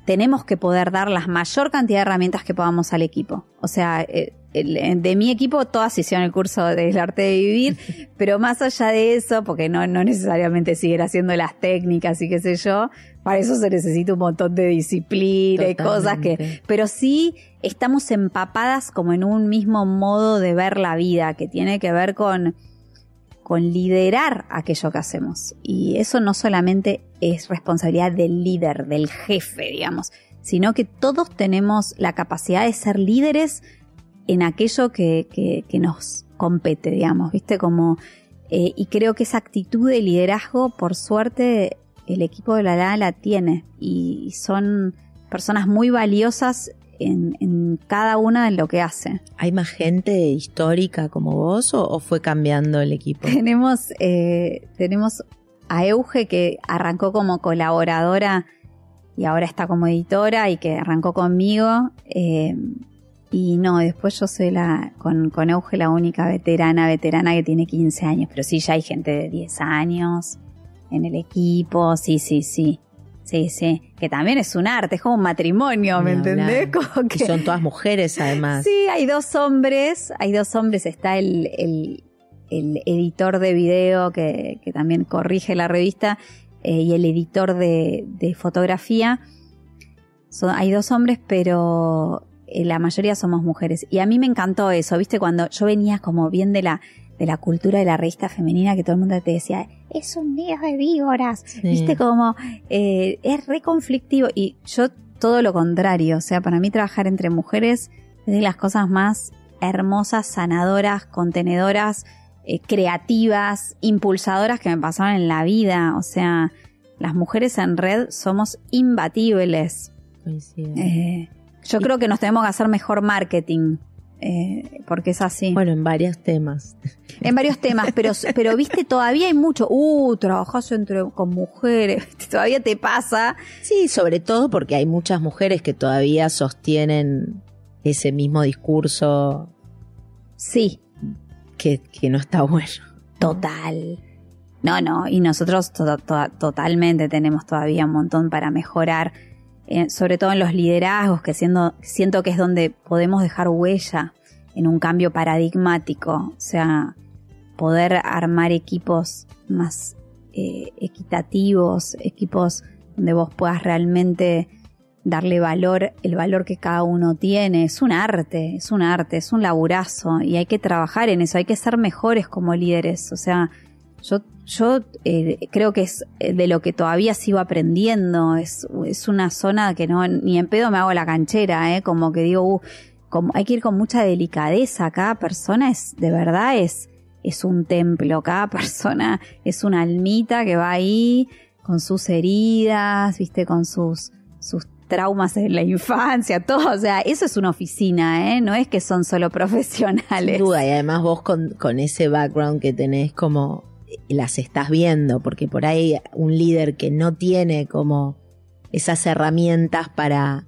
tenemos que poder dar la mayor cantidad de herramientas que podamos al equipo. O sea, eh, el- de mi equipo todas hicieron el curso del arte de vivir, pero más allá de eso, porque no, no necesariamente seguir haciendo las técnicas y qué sé yo, para eso se necesita un montón de disciplina y cosas que... Totalmente. Pero sí estamos empapadas como en un mismo modo de ver la vida, que tiene que ver con con liderar aquello que hacemos. Y eso no solamente es responsabilidad del líder, del jefe, digamos, sino que todos tenemos la capacidad de ser líderes en aquello que, que- que nos compete, digamos, ¿viste? Como, eh, y creo que esa actitud de liderazgo, por suerte, el equipo de la LA la tiene. Y son personas muy valiosas en, en cada una de lo que hace. ¿Hay más gente histórica como vos o, o fue cambiando el equipo? Tenemos, eh, tenemos a Euge que arrancó como colaboradora y ahora está como editora y que arrancó conmigo. eh, y no, después yo soy la, con, con Euge la única veterana, veterana que tiene 15 años. Pero sí, ya hay gente de 10 años en el equipo. Sí, sí, sí. Sí, sí. Que también es un arte, es como un matrimonio, ¿me entendés? hablar. Como Y que- son todas mujeres además. Sí, hay dos hombres, hay dos hombres, está el, el- el editor de video que, que también corrige la revista eh, y el editor de, de fotografía. Son- hay dos hombres, pero eh, la mayoría somos mujeres. Y a mí me encantó eso, viste, cuando yo venía como bien de la, de la cultura de la revista femenina que todo el mundo te decía, es un día de víboras, Sí. Viste como eh, es re conflictivo y yo todo lo contrario, o sea, para mí trabajar entre mujeres es de las cosas más hermosas, sanadoras, contenedoras, eh, creativas, impulsadoras que me pasaron en la vida, o sea, las mujeres en red somos imbatibles. Eh, yo creo que nos tenemos que hacer mejor marketing. Eh, porque es así. Bueno, en varios temas. En varios temas, pero, pero viste, todavía hay mucho. Uh, trabajás entre, con mujeres, todavía te pasa. Sí, sobre todo porque hay muchas mujeres que todavía sostienen ese mismo discurso Sí, que, que no está bueno. total. No, no, y nosotros to- to- totalmente tenemos todavía un montón para mejorar, sobre todo en los liderazgos, que siendo, siento que es donde podemos dejar huella en un cambio paradigmático, o sea, poder armar equipos más eh, equitativos, equipos donde vos puedas realmente darle valor, el valor que cada uno tiene. Es un arte, es un arte, es un laburazo y hay que trabajar en eso, hay que ser mejores como líderes. O sea, yo, yo eh, creo que es de lo que todavía sigo aprendiendo. Es, es una zona que no, ni en pedo me hago la canchera, ¿eh? Como que digo, uh, como, hay que ir con mucha delicadeza. Cada persona es, de verdad, es, es un templo. Cada persona es una almita que va ahí con sus heridas, viste, con sus, sus traumas en la infancia, todo. O sea, eso es una oficina, ¿eh? No es que son solo profesionales. Sin duda, y además vos con, con ese background que tenés como las estás viendo, porque por ahí un líder que no tiene como esas herramientas para,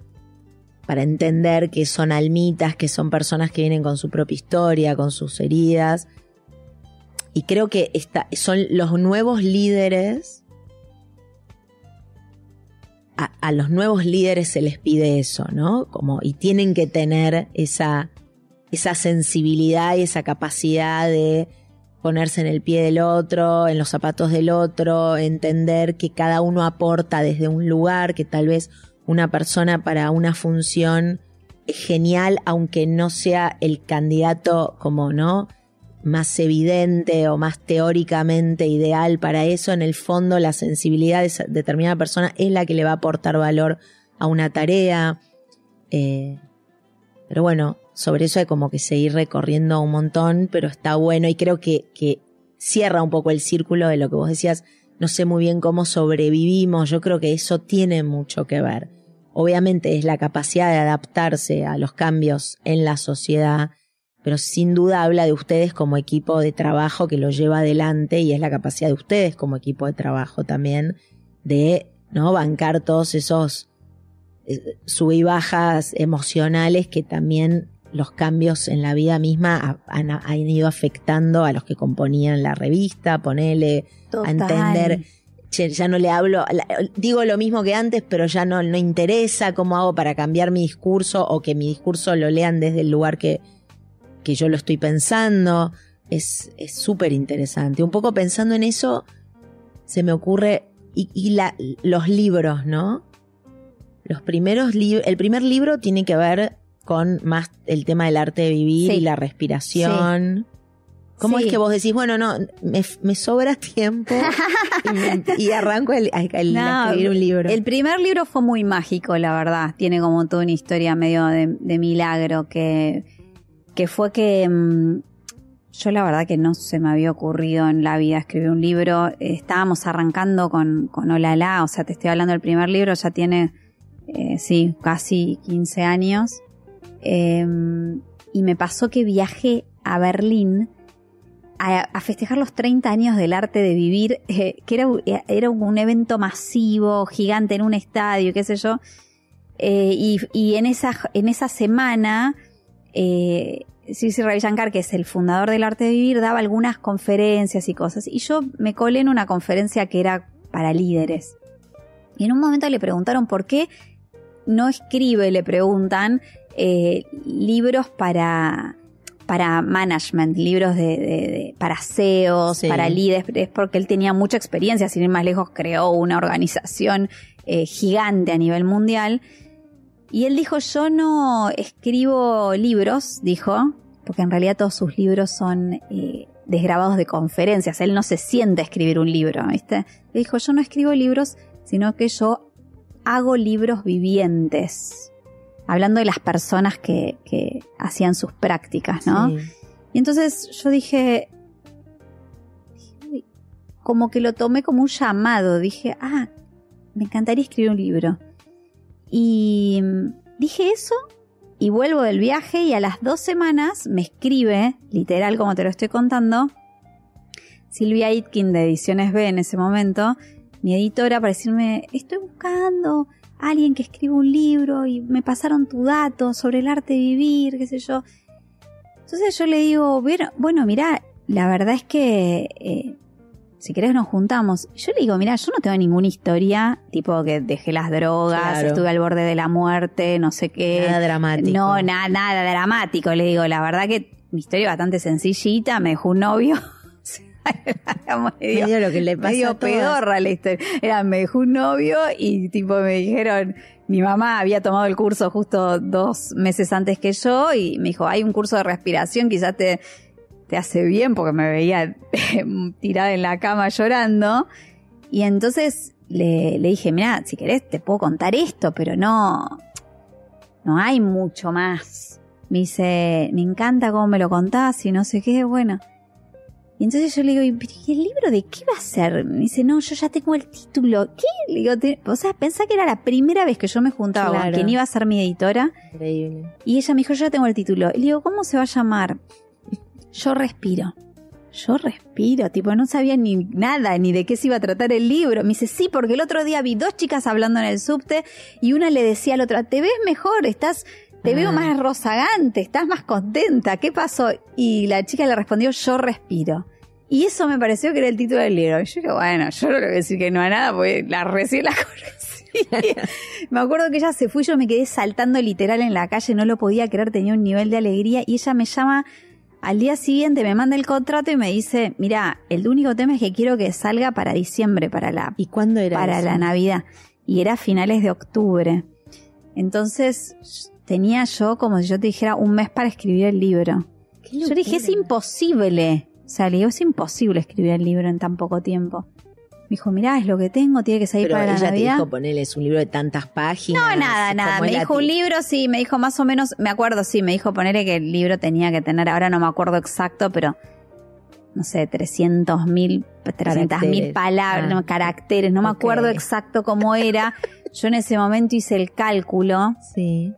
para entender que son almitas, que son personas que vienen con su propia historia, con sus heridas. Y creo que esta, son los nuevos líderes. A, los nuevos líderes se les pide eso, ¿no? Como, y tienen que tener esa, esa sensibilidad y esa capacidad de ponerse en el pie del otro, en los zapatos del otro, entender que cada uno aporta desde un lugar, que tal vez una persona para una función genial, aunque no sea el candidato como, ¿no? más evidente o más teóricamente ideal para eso, en el fondo la sensibilidad de esa determinada persona es la que le va a aportar valor a una tarea. Eh, pero bueno, sobre eso hay como que seguir recorriendo un montón, pero está bueno y creo que, que cierra un poco el círculo de lo que vos decías. No sé muy bien cómo sobrevivimos, yo creo que eso tiene mucho que ver. Obviamente es la capacidad de adaptarse a los cambios en la sociedad, pero sin duda habla de ustedes como equipo de trabajo que lo lleva adelante y es la capacidad de ustedes como equipo de trabajo también de no bancar todos esos eh, sub y bajas emocionales que también los cambios en la vida misma han, han, ido afectando a los que componían la revista, ponele Total. a entender, ya no le hablo, digo lo mismo que antes, pero ya no, no interesa cómo hago para cambiar mi discurso o que mi discurso lo lean desde el lugar que, que yo lo estoy pensando. Es súper interesante. Un poco pensando en eso, se me ocurre, y, y la, los libros, ¿no? Los primeros libros, el primer libro tiene que ver con más el tema del arte de vivir Sí. y la respiración. ¿Cómo Sí. es que vos decís, bueno, no, me, me sobra tiempo y, arranco el, No, escribir un libro? El primer libro fue muy mágico, la verdad. Tiene como toda una historia medio de, de milagro que, que fue que mm, yo la verdad que no se me había ocurrido en la vida escribir un libro. Estábamos arrancando con, con Olala, o sea, te estoy hablando del primer libro, ya tiene, eh, sí, casi 15 años. Eh, y me pasó que viajé a Berlín a, festejar los 30 años del arte de vivir, eh, que era, era un evento masivo, gigante en un estadio, qué sé yo. Eh, y, en esa, en esa semana, eh, Ravi que es el fundador del arte de vivir, daba algunas conferencias y cosas. Y yo me colé en una conferencia que era para líderes. Y en un momento le preguntaron por qué no escribe, le preguntan, eh, libros para, para management, libros de, de- de- para CEOs, Sí. para líderes, es porque él tenía mucha experiencia, sin ir más lejos creó una organización eh, gigante a nivel mundial. Y él dijo, yo no escribo libros, dijo, porque en realidad todos sus libros son eh, desgrabados de conferencias, él no se siente a escribir un libro, ¿viste? Le dijo, yo no escribo libros, sino que yo hago libros vivientes. Hablando de las personas que, que hacían sus prácticas, ¿no? Sí. Y entonces yo dije, como que lo tomé como un llamado. Dije, ah, me encantaría escribir un libro. Y dije eso y vuelvo del viaje y a las dos semanas me escribe, literal como te lo estoy contando, Silvia Itkin de Ediciones B en ese momento, mi editora, para decirme, estoy buscando alguien que escriba un libro y me pasaron tu dato sobre el arte de vivir, qué sé yo. Entonces yo le digo, bueno, bueno mira, la verdad es que eh, si querés nos juntamos. Yo le digo, mira, yo no tengo ninguna historia, tipo que dejé las drogas, Claro. estuve al borde de la muerte, no sé qué. Nada dramático. No, nada, nada dramático. Le digo, la verdad que mi historia es bastante sencillita, me dejó un novio. Medio- Medio lo que le pasa a medio todas. pedorra la historia. Era, me dejó un novio y tipo me dijeron, mi mamá había tomado el curso justo dos meses antes que yo y me dijo, hay un curso de respiración, quizás te, te hace bien porque me veía tirada en la cama llorando. Y entonces le, le dije, mira, si querés te puedo contar esto, pero no, no hay mucho más. Me dice, me encanta cómo me lo contás y no sé qué, bueno. Y entonces yo le digo, ¿y pero, ¿y el libro de qué va a ser? Me dice, no, yo ya tengo el título. ¿Qué? Le digo, "Te- o sea, pensá que era la primera vez que yo me juntaba con Claro. quien iba a ser mi editora. Increíble. Y ella me dijo, yo ya tengo el título. Y le digo, ¿cómo se va a llamar? Yo respiro. Yo respiro, tipo, no sabía ni nada, ni de qué se iba a tratar el libro. Me dice, sí, porque el otro día vi dos chicas hablando en el subte y una le decía a la otra, te ves mejor, estás, te veo más rozagante, estás más contenta, ¿qué pasó? Y la chica le respondió, yo respiro. Y eso me pareció que era el título del libro. Y yo digo, bueno, yo no le voy a decir que no a nada, porque la recién la conocí. me acuerdo que ella se fue, yo me quedé saltando literal en la calle, no lo podía creer, tenía un nivel de alegría y ella me llama al día siguiente, me manda el contrato y me dice, mira, el único tema es que quiero que salga para diciembre, para la, ¿Y cuándo era para eso? la Navidad. Y era a finales de octubre. Entonces tenía yo, como si yo te dijera, un mes para escribir el libro. Yo dije, es imposible. O sea, le digo, es imposible escribir el libro en tan poco tiempo. Me dijo, mirá, es lo que tengo, tiene que salir Pero para la ella te Navidad. dijo ponerle es un libro de tantas páginas. No, nada, nada. Me la dijo un libro, sí, me dijo más o menos, me acuerdo, sí, me dijo ponerle que el libro tenía que tener, ahora no me acuerdo exacto, pero no sé, 300 mil, 300 mil palabras, Ah. no, caracteres, no me acuerdo exacto cómo era. Yo en ese momento hice el cálculo Sí.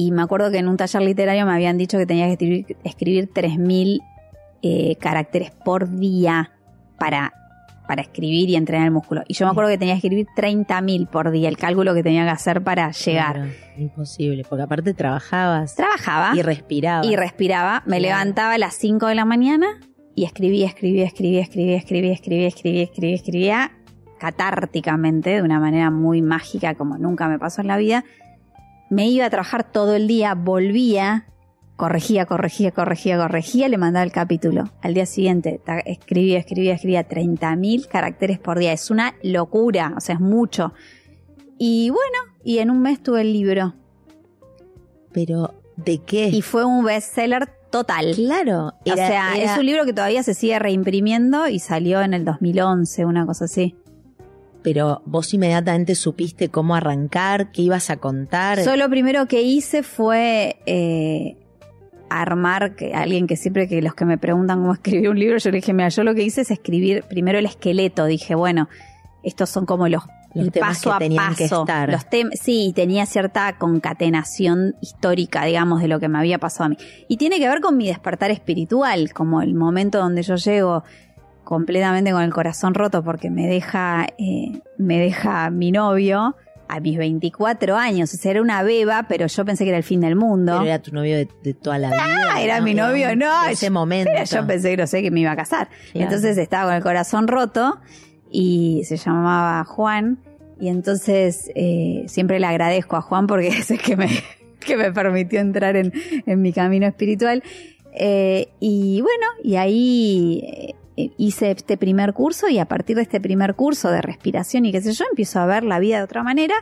Y me acuerdo que en un taller literario me habían dicho que tenía que escribir, escribir 3.000 eh, caracteres por día para, para escribir y entrenar el músculo. Y yo me acuerdo que tenía que escribir 30.000 por día, el cálculo que tenía que hacer para llegar. Claro, imposible, porque aparte trabajabas Trabajaba y respirabas. y respiraba. Me Claro. levantaba a las 5 de la mañana y escribía, escribía, escribía, escribía, escribía, escribía, escribía, escribía, escribía catárticamente, de una manera muy mágica como nunca me pasó en la vida. Me iba a trabajar todo el día, volvía, corregía, corregía, corregía, corregía, le mandaba el capítulo. Al día siguiente escribía, escribía, escribía 30.000 caracteres por día. Es una locura, o sea, es mucho. Y bueno, y en un mes tuve el libro. Pero, ¿de qué? Y fue un bestseller total. claro, o sea, era- es un libro que todavía se sigue reimprimiendo y salió en el 2011, una cosa así. Pero vos inmediatamente supiste cómo arrancar, qué ibas a contar. Yo lo primero que hice fue eh, armar, que alguien que siempre que los que me preguntan cómo escribir un libro, yo le dije, mira, yo lo que hice es escribir primero el esqueleto. Dije, bueno, estos son como los, Los temas paso que a tenían que paso. estar. Los sí, tenía cierta concatenación histórica, digamos, de lo que me había pasado a mí. Y tiene que ver con mi despertar espiritual, como el momento donde yo llego completamente con el corazón roto porque me deja, eh, me deja mi novio a mis 24 años. O sea, era una beba, pero yo pensé que era el fin del mundo. Pero era tu novio de, de toda la vida. era mi novio, no, de ese momento. Pero yo pensé que no sé que me iba a casar. Claro. Entonces estaba con el corazón roto y se llamaba Juan. Y entonces eh, siempre le agradezco a Juan porque es el que me, que me permitió entrar en, en mi camino espiritual. Eh, y bueno, y ahí hice este primer curso y a partir de este primer curso de respiración y qué sé yo, empiezo a ver la vida de otra manera.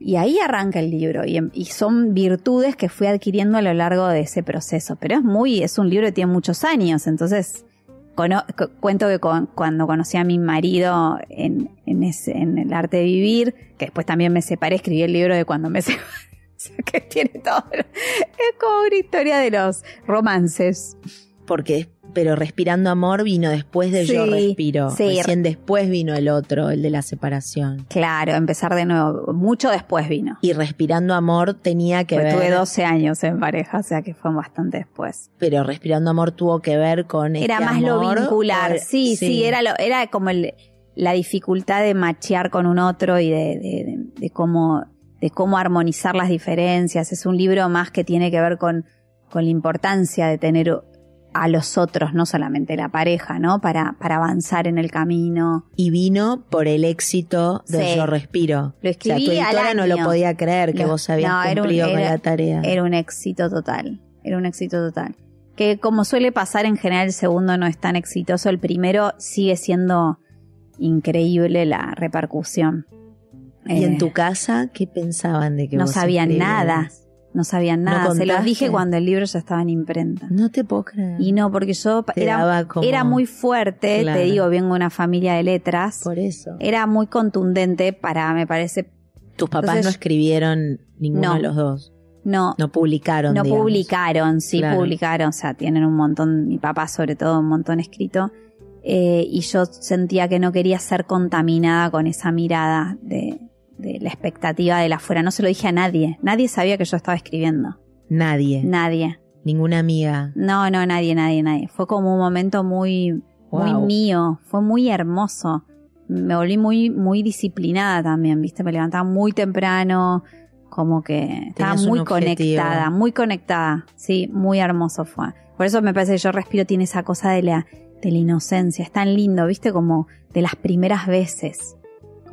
Y ahí arranca el libro y, em- son virtudes que fui adquiriendo a lo largo de ese proceso. Pero es muy, es un libro que tiene muchos años, entonces cono- cu- cuento que cuando conocí a mi marido en el arte de vivir, que después también me separé, escribí el libro de cuando me separé. O sea, que tiene todo. Es como una historia de los romances. Porque, pero respirando amor vino después de yo respiro. sí. Recién después vino el otro, el de la separación. Claro, empezar de nuevo. Mucho después vino. Y respirando amor tenía que Pues ver. tuve 12 años en pareja, o sea que fue bastante después. Pero respirando amor tuvo que ver con Era este más lo vincular, sí, sí, era, lo, era como el- la dificultad de machear con un otro y de, de- de- de cómo, de cómo armonizar las diferencias. Es un libro más que tiene que ver con, con la importancia de tener a los otros, no solamente la pareja, ¿no? Para, para avanzar en el camino. Y vino por el éxito de Sí. Yo Respiro. Lo escribí o sea, tu al editora no lo año. podía creer que Lo- vos habías no, era un- cumplido con era- la tarea. Era un éxito total. Era un éxito total. Que como suele pasar en general, el segundo no es tan exitoso. El primero sigue siendo increíble la repercusión. ¿Y Eh, en tu casa qué pensaban de que no vos sabían escribías? nada. No sabían ¿No nada. Se los dije cuando el libro ya estaba en imprenta. No te puedo creer. Y no, porque yo Te era, como- era muy fuerte, Claro. te digo, vengo de una familia de letras. Por eso. Era muy contundente para, me parece, Tus papás entonces- no escribieron ninguno No. de los dos. No, No publicaron. no digamos. publicaron, sí Claro. publicaron, o sea, tienen un montón, mi papá sobre todo, un montón escrito. Eh, y yo sentía que no quería ser contaminada con esa mirada de, de la expectativa de la afuera. No se lo dije a nadie. Nadie sabía que yo estaba escribiendo. Nadie. Nadie. Ninguna amiga. No, no, nadie, nadie, nadie. Fue como un momento muy, muy mío. Fue muy hermoso. Me volví muy, muy disciplinada también, viste. Me levantaba muy temprano. Como que estaba Tenías muy conectada, muy conectada. Sí, muy hermoso fue. Por eso me parece que yo respiro tiene esa cosa de la, de la inocencia. Es tan lindo, viste, como de las primeras veces.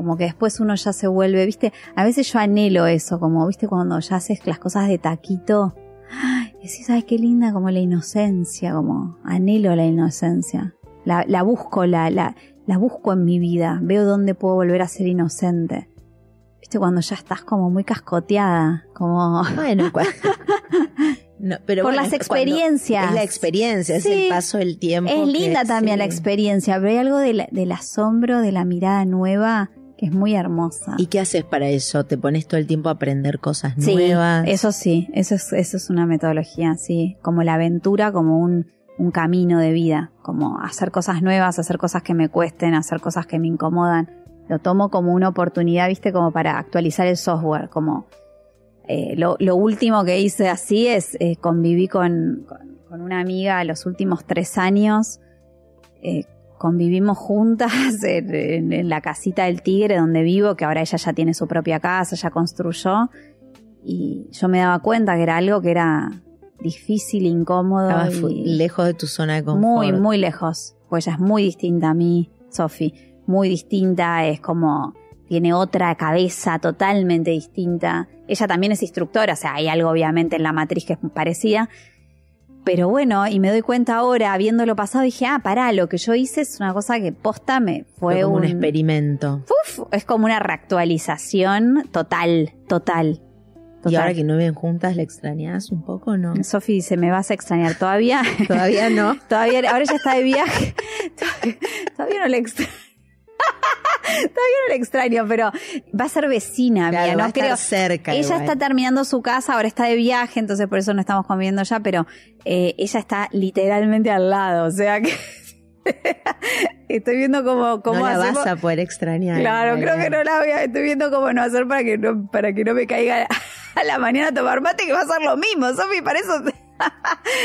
Como que después uno ya se vuelve, viste. A veces yo anhelo eso, como, viste, cuando ya haces las cosas de taquito. Ay, y decís, ay, qué linda como la inocencia, como anhelo la inocencia. La, la busco, la, la, la busco en mi vida. Veo dónde puedo volver a ser inocente. Viste, cuando ya estás como muy cascoteada, como... Bueno, No, pero Por bueno, las es experiencias. Es la experiencia, es Sí. el paso del tiempo. Es que- linda también la experiencia, pero hay algo de la- del asombro, de la mirada nueva, que es muy hermosa. ¿Y qué haces para eso? ¿Te pones todo el tiempo a aprender cosas Sí, nuevas? eso sí, eso es, eso es una metodología, sí, como la aventura, como un, un camino de vida, como hacer cosas nuevas, hacer cosas que me cuesten, hacer cosas que me incomodan. Lo tomo como una oportunidad, viste, como para actualizar el software, como eh, lo, lo último que hice así es eh, conviví con, con, con una amiga los últimos tres años. eh, convivimos juntas en, en- en la casita del tigre donde vivo, que ahora ella ya tiene su propia casa, ya construyó. Y yo me daba cuenta que era algo que era difícil, incómodo. Estabas lejos de tu zona de confort. muy, muy lejos. Pues ella es muy distinta a mí, Sofi. Muy distinta, es como. Tiene otra cabeza totalmente distinta. Ella también es instructora, o sea, hay algo obviamente en la matriz que es parecida. Pero bueno, y me doy cuenta ahora, habiéndolo pasado, dije, ah, pará, lo que yo hice es una cosa que posta me fue, Fue como un un, experimento. Uf, es como una reactualización total, total. Y ahora que no viven juntas, ¿la extrañas un poco no? Sofi dice, me vas a extrañar todavía. Todavía no. Todavía, ahora ya está de viaje. Todavía, todavía no le extraño. Todavía no le extraño, pero va a ser vecina Claro, mía, va a no estar creo. cerca. Ella igual. está terminando su casa, ahora está de viaje, entonces por eso no estamos conviviendo ya, pero eh, ella está literalmente al lado, o sea que estoy viendo cómo, cómo no la hacemos- vas a poder extrañar. Claro, creo que no la voy a, estoy viendo cómo no hacer para que no, para que no me caiga a la mañana a tomar mate, que va a ser lo mismo, Sofi, para eso.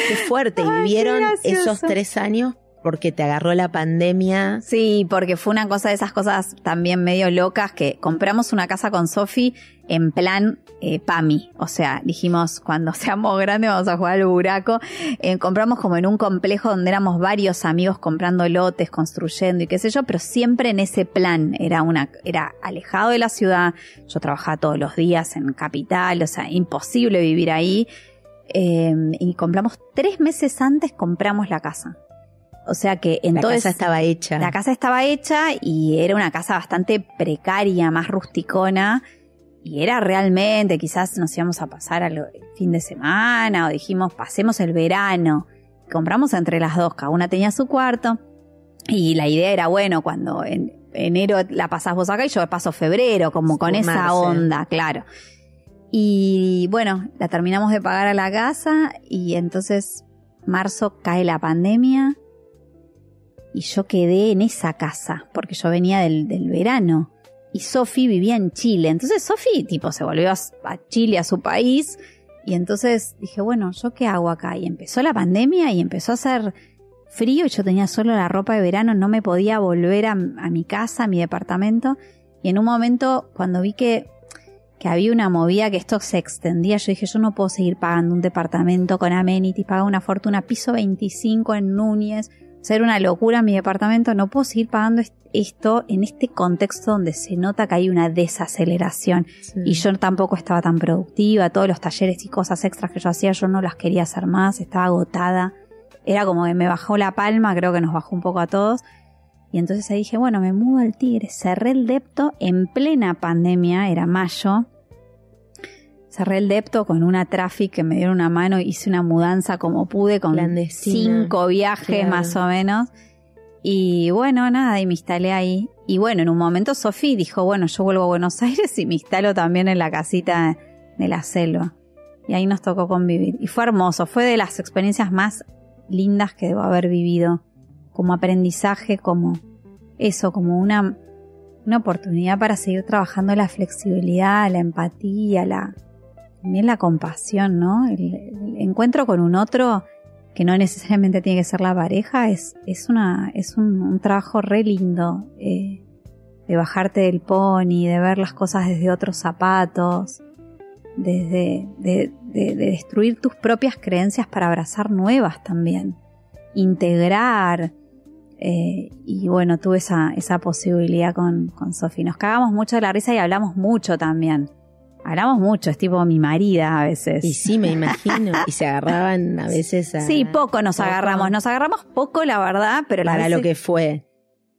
Qué fuerte. Y Ay, vivieron esos tres años porque te agarró la pandemia. Sí, porque fue una cosa de esas cosas también medio locas que compramos una casa con Sofi en plan eh, PAMI. O sea, dijimos, cuando seamos grandes vamos a jugar al buraco. Eh, compramos como en un complejo donde éramos varios amigos comprando lotes, construyendo y qué sé yo, pero siempre en ese plan. Era una, era alejado de la ciudad. Yo trabajaba todos los días en capital, o sea, imposible vivir ahí. Eh, y compramos tres meses antes compramos la casa. O sea que La entonces casa estaba hecha. la casa estaba hecha y era una casa bastante precaria, más rusticona. Y era realmente, quizás nos íbamos a pasar al fin de semana o dijimos, pasemos el verano. Compramos entre las dos, cada una tenía su cuarto. Y la idea era, bueno, cuando en enero la pasás vos acá y yo paso febrero, como con esa onda, claro. Y bueno, la terminamos de pagar a la casa y entonces marzo cae la pandemia y yo quedé en esa casa porque yo venía del, del verano y Sofi vivía en Chile. Entonces Sofi tipo se volvió a, Chile, a su país y entonces dije, bueno, ¿yo qué hago acá? Y empezó la pandemia y empezó a hacer frío y yo tenía solo la ropa de verano, no me podía volver a, mi casa, a mi departamento. Y en un momento, cuando vi que, que había una movida, que esto se extendía, yo dije, yo no puedo seguir pagando un departamento con amenities, pagar una fortuna, piso 25 en Núñez, ser una locura mi departamento, no puedo seguir pagando est- esto en este contexto donde se nota que hay una desaceleración. Sí. y yo tampoco estaba tan productiva, todos los talleres y cosas extras que yo hacía yo no las quería hacer más, estaba agotada, era como que me bajó la palma, creo que nos bajó un poco a todos. Y entonces ahí dije, bueno, me mudo al Tigre, cerré el depto en plena pandemia, era mayo, cerré el depto con una traffic que me dieron una mano, hice una mudanza como pude con cinco viajes Claro. más o menos. Y bueno, nada, y me instalé ahí. Y bueno, en un momento Sofía dijo, bueno, yo vuelvo a Buenos Aires y me instalo también en la casita de la selva. Y ahí nos tocó convivir. Y fue hermoso, fue de las experiencias más lindas que debo haber vivido. Como aprendizaje, como eso, como una, una oportunidad para seguir trabajando la flexibilidad, la empatía, la, también la compasión, ¿no? El, encuentro con un otro que no necesariamente tiene que ser la pareja, es, es, una, es un, un trabajo re lindo. Eh, de bajarte del pony, de ver las cosas desde otros zapatos, desde de, de, de destruir tus propias creencias para abrazar nuevas también, integrar. Eh, y bueno, tuve esa, esa posibilidad con, con Sofi. Nos cagamos mucho de la risa y hablamos mucho también. Hablamos mucho, es tipo mi marida a veces. Y sí, me imagino. y se agarraban a veces a... Sí, poco nos Poco. agarramos. Nos agarramos poco, la verdad, pero la Para lo que fue.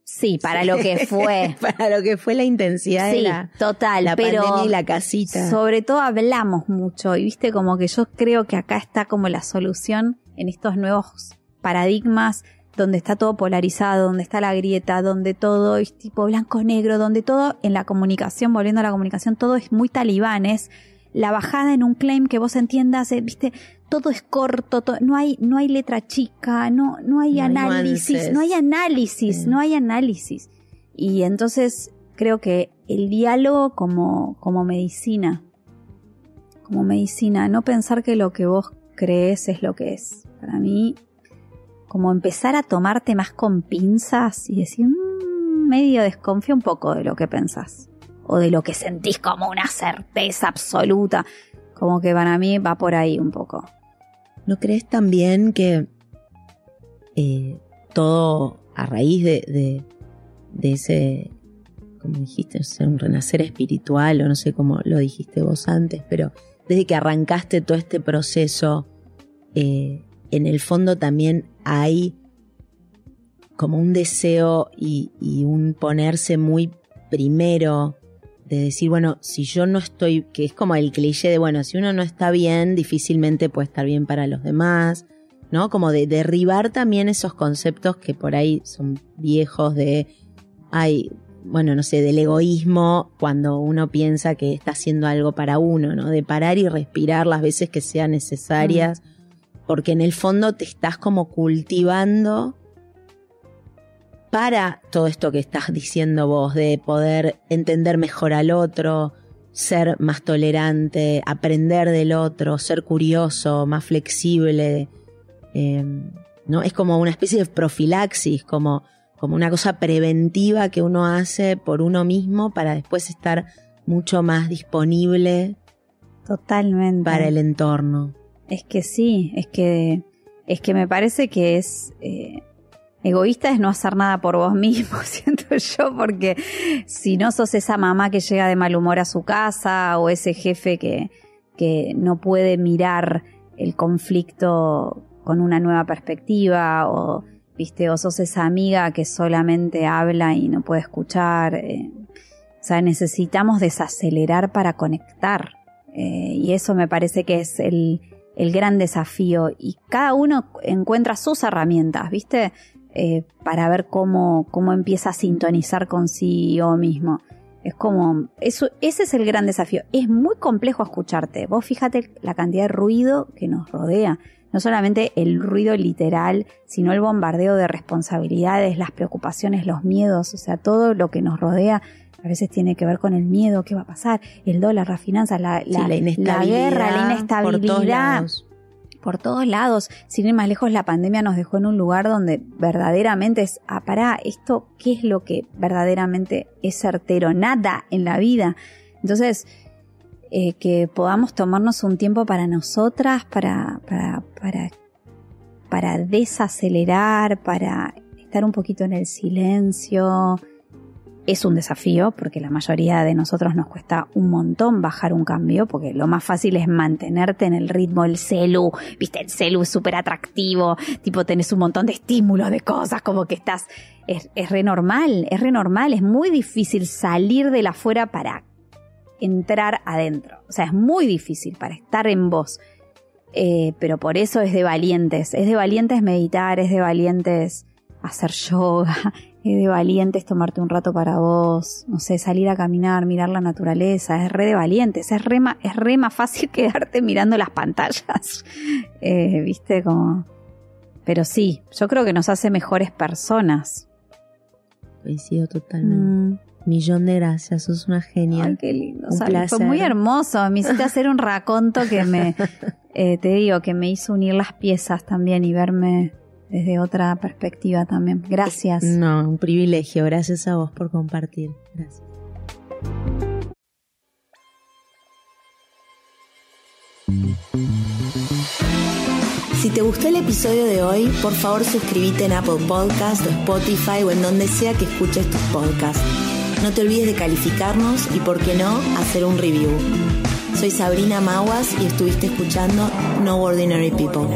Sí, para lo que fue. Para lo que fue la intensidad de Sí, la, total, la pero pandemia y la casita. sobre todo hablamos mucho y viste como que yo creo que acá está como la solución en estos nuevos paradigmas donde está todo polarizado, donde está la grieta, donde todo es tipo blanco-negro, donde todo en la comunicación, volviendo a la comunicación, todo es muy talibanes. La bajada en un claim que vos entiendas, eh, viste, todo es corto, to- no hay, no hay letra chica, no, no hay No análisis, no hay análisis, Sí. no hay análisis. Y entonces creo que el diálogo como, como medicina, como medicina, no pensar que lo que vos crees es lo que es. Para mí, como empezar a tomarte más con pinzas y decir, "Mm, medio desconfía un poco de lo que pensás. O de lo que sentís como una certeza absoluta. Como que para mí va por ahí un poco. ¿No crees también que eh, todo a raíz de, de, ese, como dijiste, sé, un renacer espiritual o no sé cómo lo dijiste vos antes, pero desde que arrancaste todo este proceso, eh, en el fondo también hay como un deseo y, un ponerse muy primero de decir, bueno, si yo no estoy, que es como el cliché de, bueno, si uno no está bien, difícilmente puede estar bien para los demás, ¿no? Como de derribar también esos conceptos que por ahí son viejos de, ay, bueno, no sé, del egoísmo cuando uno piensa que está haciendo algo para uno, ¿no? De parar y respirar las veces que sean necesarias, porque en el fondo te estás como cultivando para todo esto que estás diciendo vos, de poder entender mejor al otro, ser más tolerante, aprender del otro, ser curioso, más flexible. eh, ¿no? Es como una especie de profilaxis, como, como una cosa preventiva que uno hace por uno mismo para después estar mucho más disponible Totalmente. para el entorno. Es que sí, es que, es que me parece que es eh, egoísta es no hacer nada por vos mismo, siento yo, porque si no sos esa mamá que llega de mal humor a su casa o ese jefe que, que no puede mirar el conflicto con una nueva perspectiva o viste o sos esa amiga que solamente habla y no puede escuchar eh, o sea necesitamos desacelerar para conectar eh, y eso me parece que es el, el gran desafío y cada uno encuentra sus herramientas, ¿viste? Eh, para ver cómo, cómo empieza a sintonizar consigo mismo. Es como, eso, ese es el gran desafío. Es muy complejo escucharte. Vos fíjate la cantidad de ruido que nos rodea. No solamente el ruido literal, sino el bombardeo de responsabilidades, las preocupaciones, los miedos, o sea, todo lo que nos rodea a veces tiene que ver con el miedo, qué va a pasar, el dólar, las finanzas, la, Sí, la, la guerra, la por todos inestabilidad lados. por todos lados. Sin ir más lejos, la pandemia nos dejó en un lugar donde verdaderamente es, ah, pará, esto, ¿qué es lo que verdaderamente es certero? Nada en la vida. Entonces, eh, que podamos tomarnos un tiempo para nosotras, para, para, para, para desacelerar, para estar un poquito en el silencio. Es un desafío porque la mayoría de nosotros nos cuesta un montón bajar un cambio porque lo más fácil es mantenerte en el ritmo del celu. Viste, el celu es súper atractivo, tipo tenés un montón de estímulos, de cosas, como que estás... Es, es re normal, es re normal, es muy difícil salir de la afuera para entrar adentro. O sea, es muy difícil para estar en vos. Eh, pero por eso es de valientes. Es de valientes meditar, es de valientes hacer yoga, de valientes tomarte un rato para vos, no sé, salir a caminar, mirar la naturaleza, es re de valientes, es re, es re más fácil quedarte mirando las pantallas, eh, viste, como... Pero sí, yo creo que nos hace mejores personas. Coincido totalmente. Mm. Millón de gracias, sos una genia. Ay, qué lindo. Fue muy hermoso. Me hiciste hacer un raconto que me, eh, te digo, que me hizo unir las piezas también y verme desde otra perspectiva también. Gracias. No, un privilegio. Gracias a vos por compartir. Gracias. Si te gustó el episodio de hoy, por favor suscríbete en Apple Podcast o Spotify o en donde sea que escuches tus podcasts. No te olvides de calificarnos y, por qué no, hacer un review. Soy Sabrina Maguas y estuviste escuchando No Ordinary People.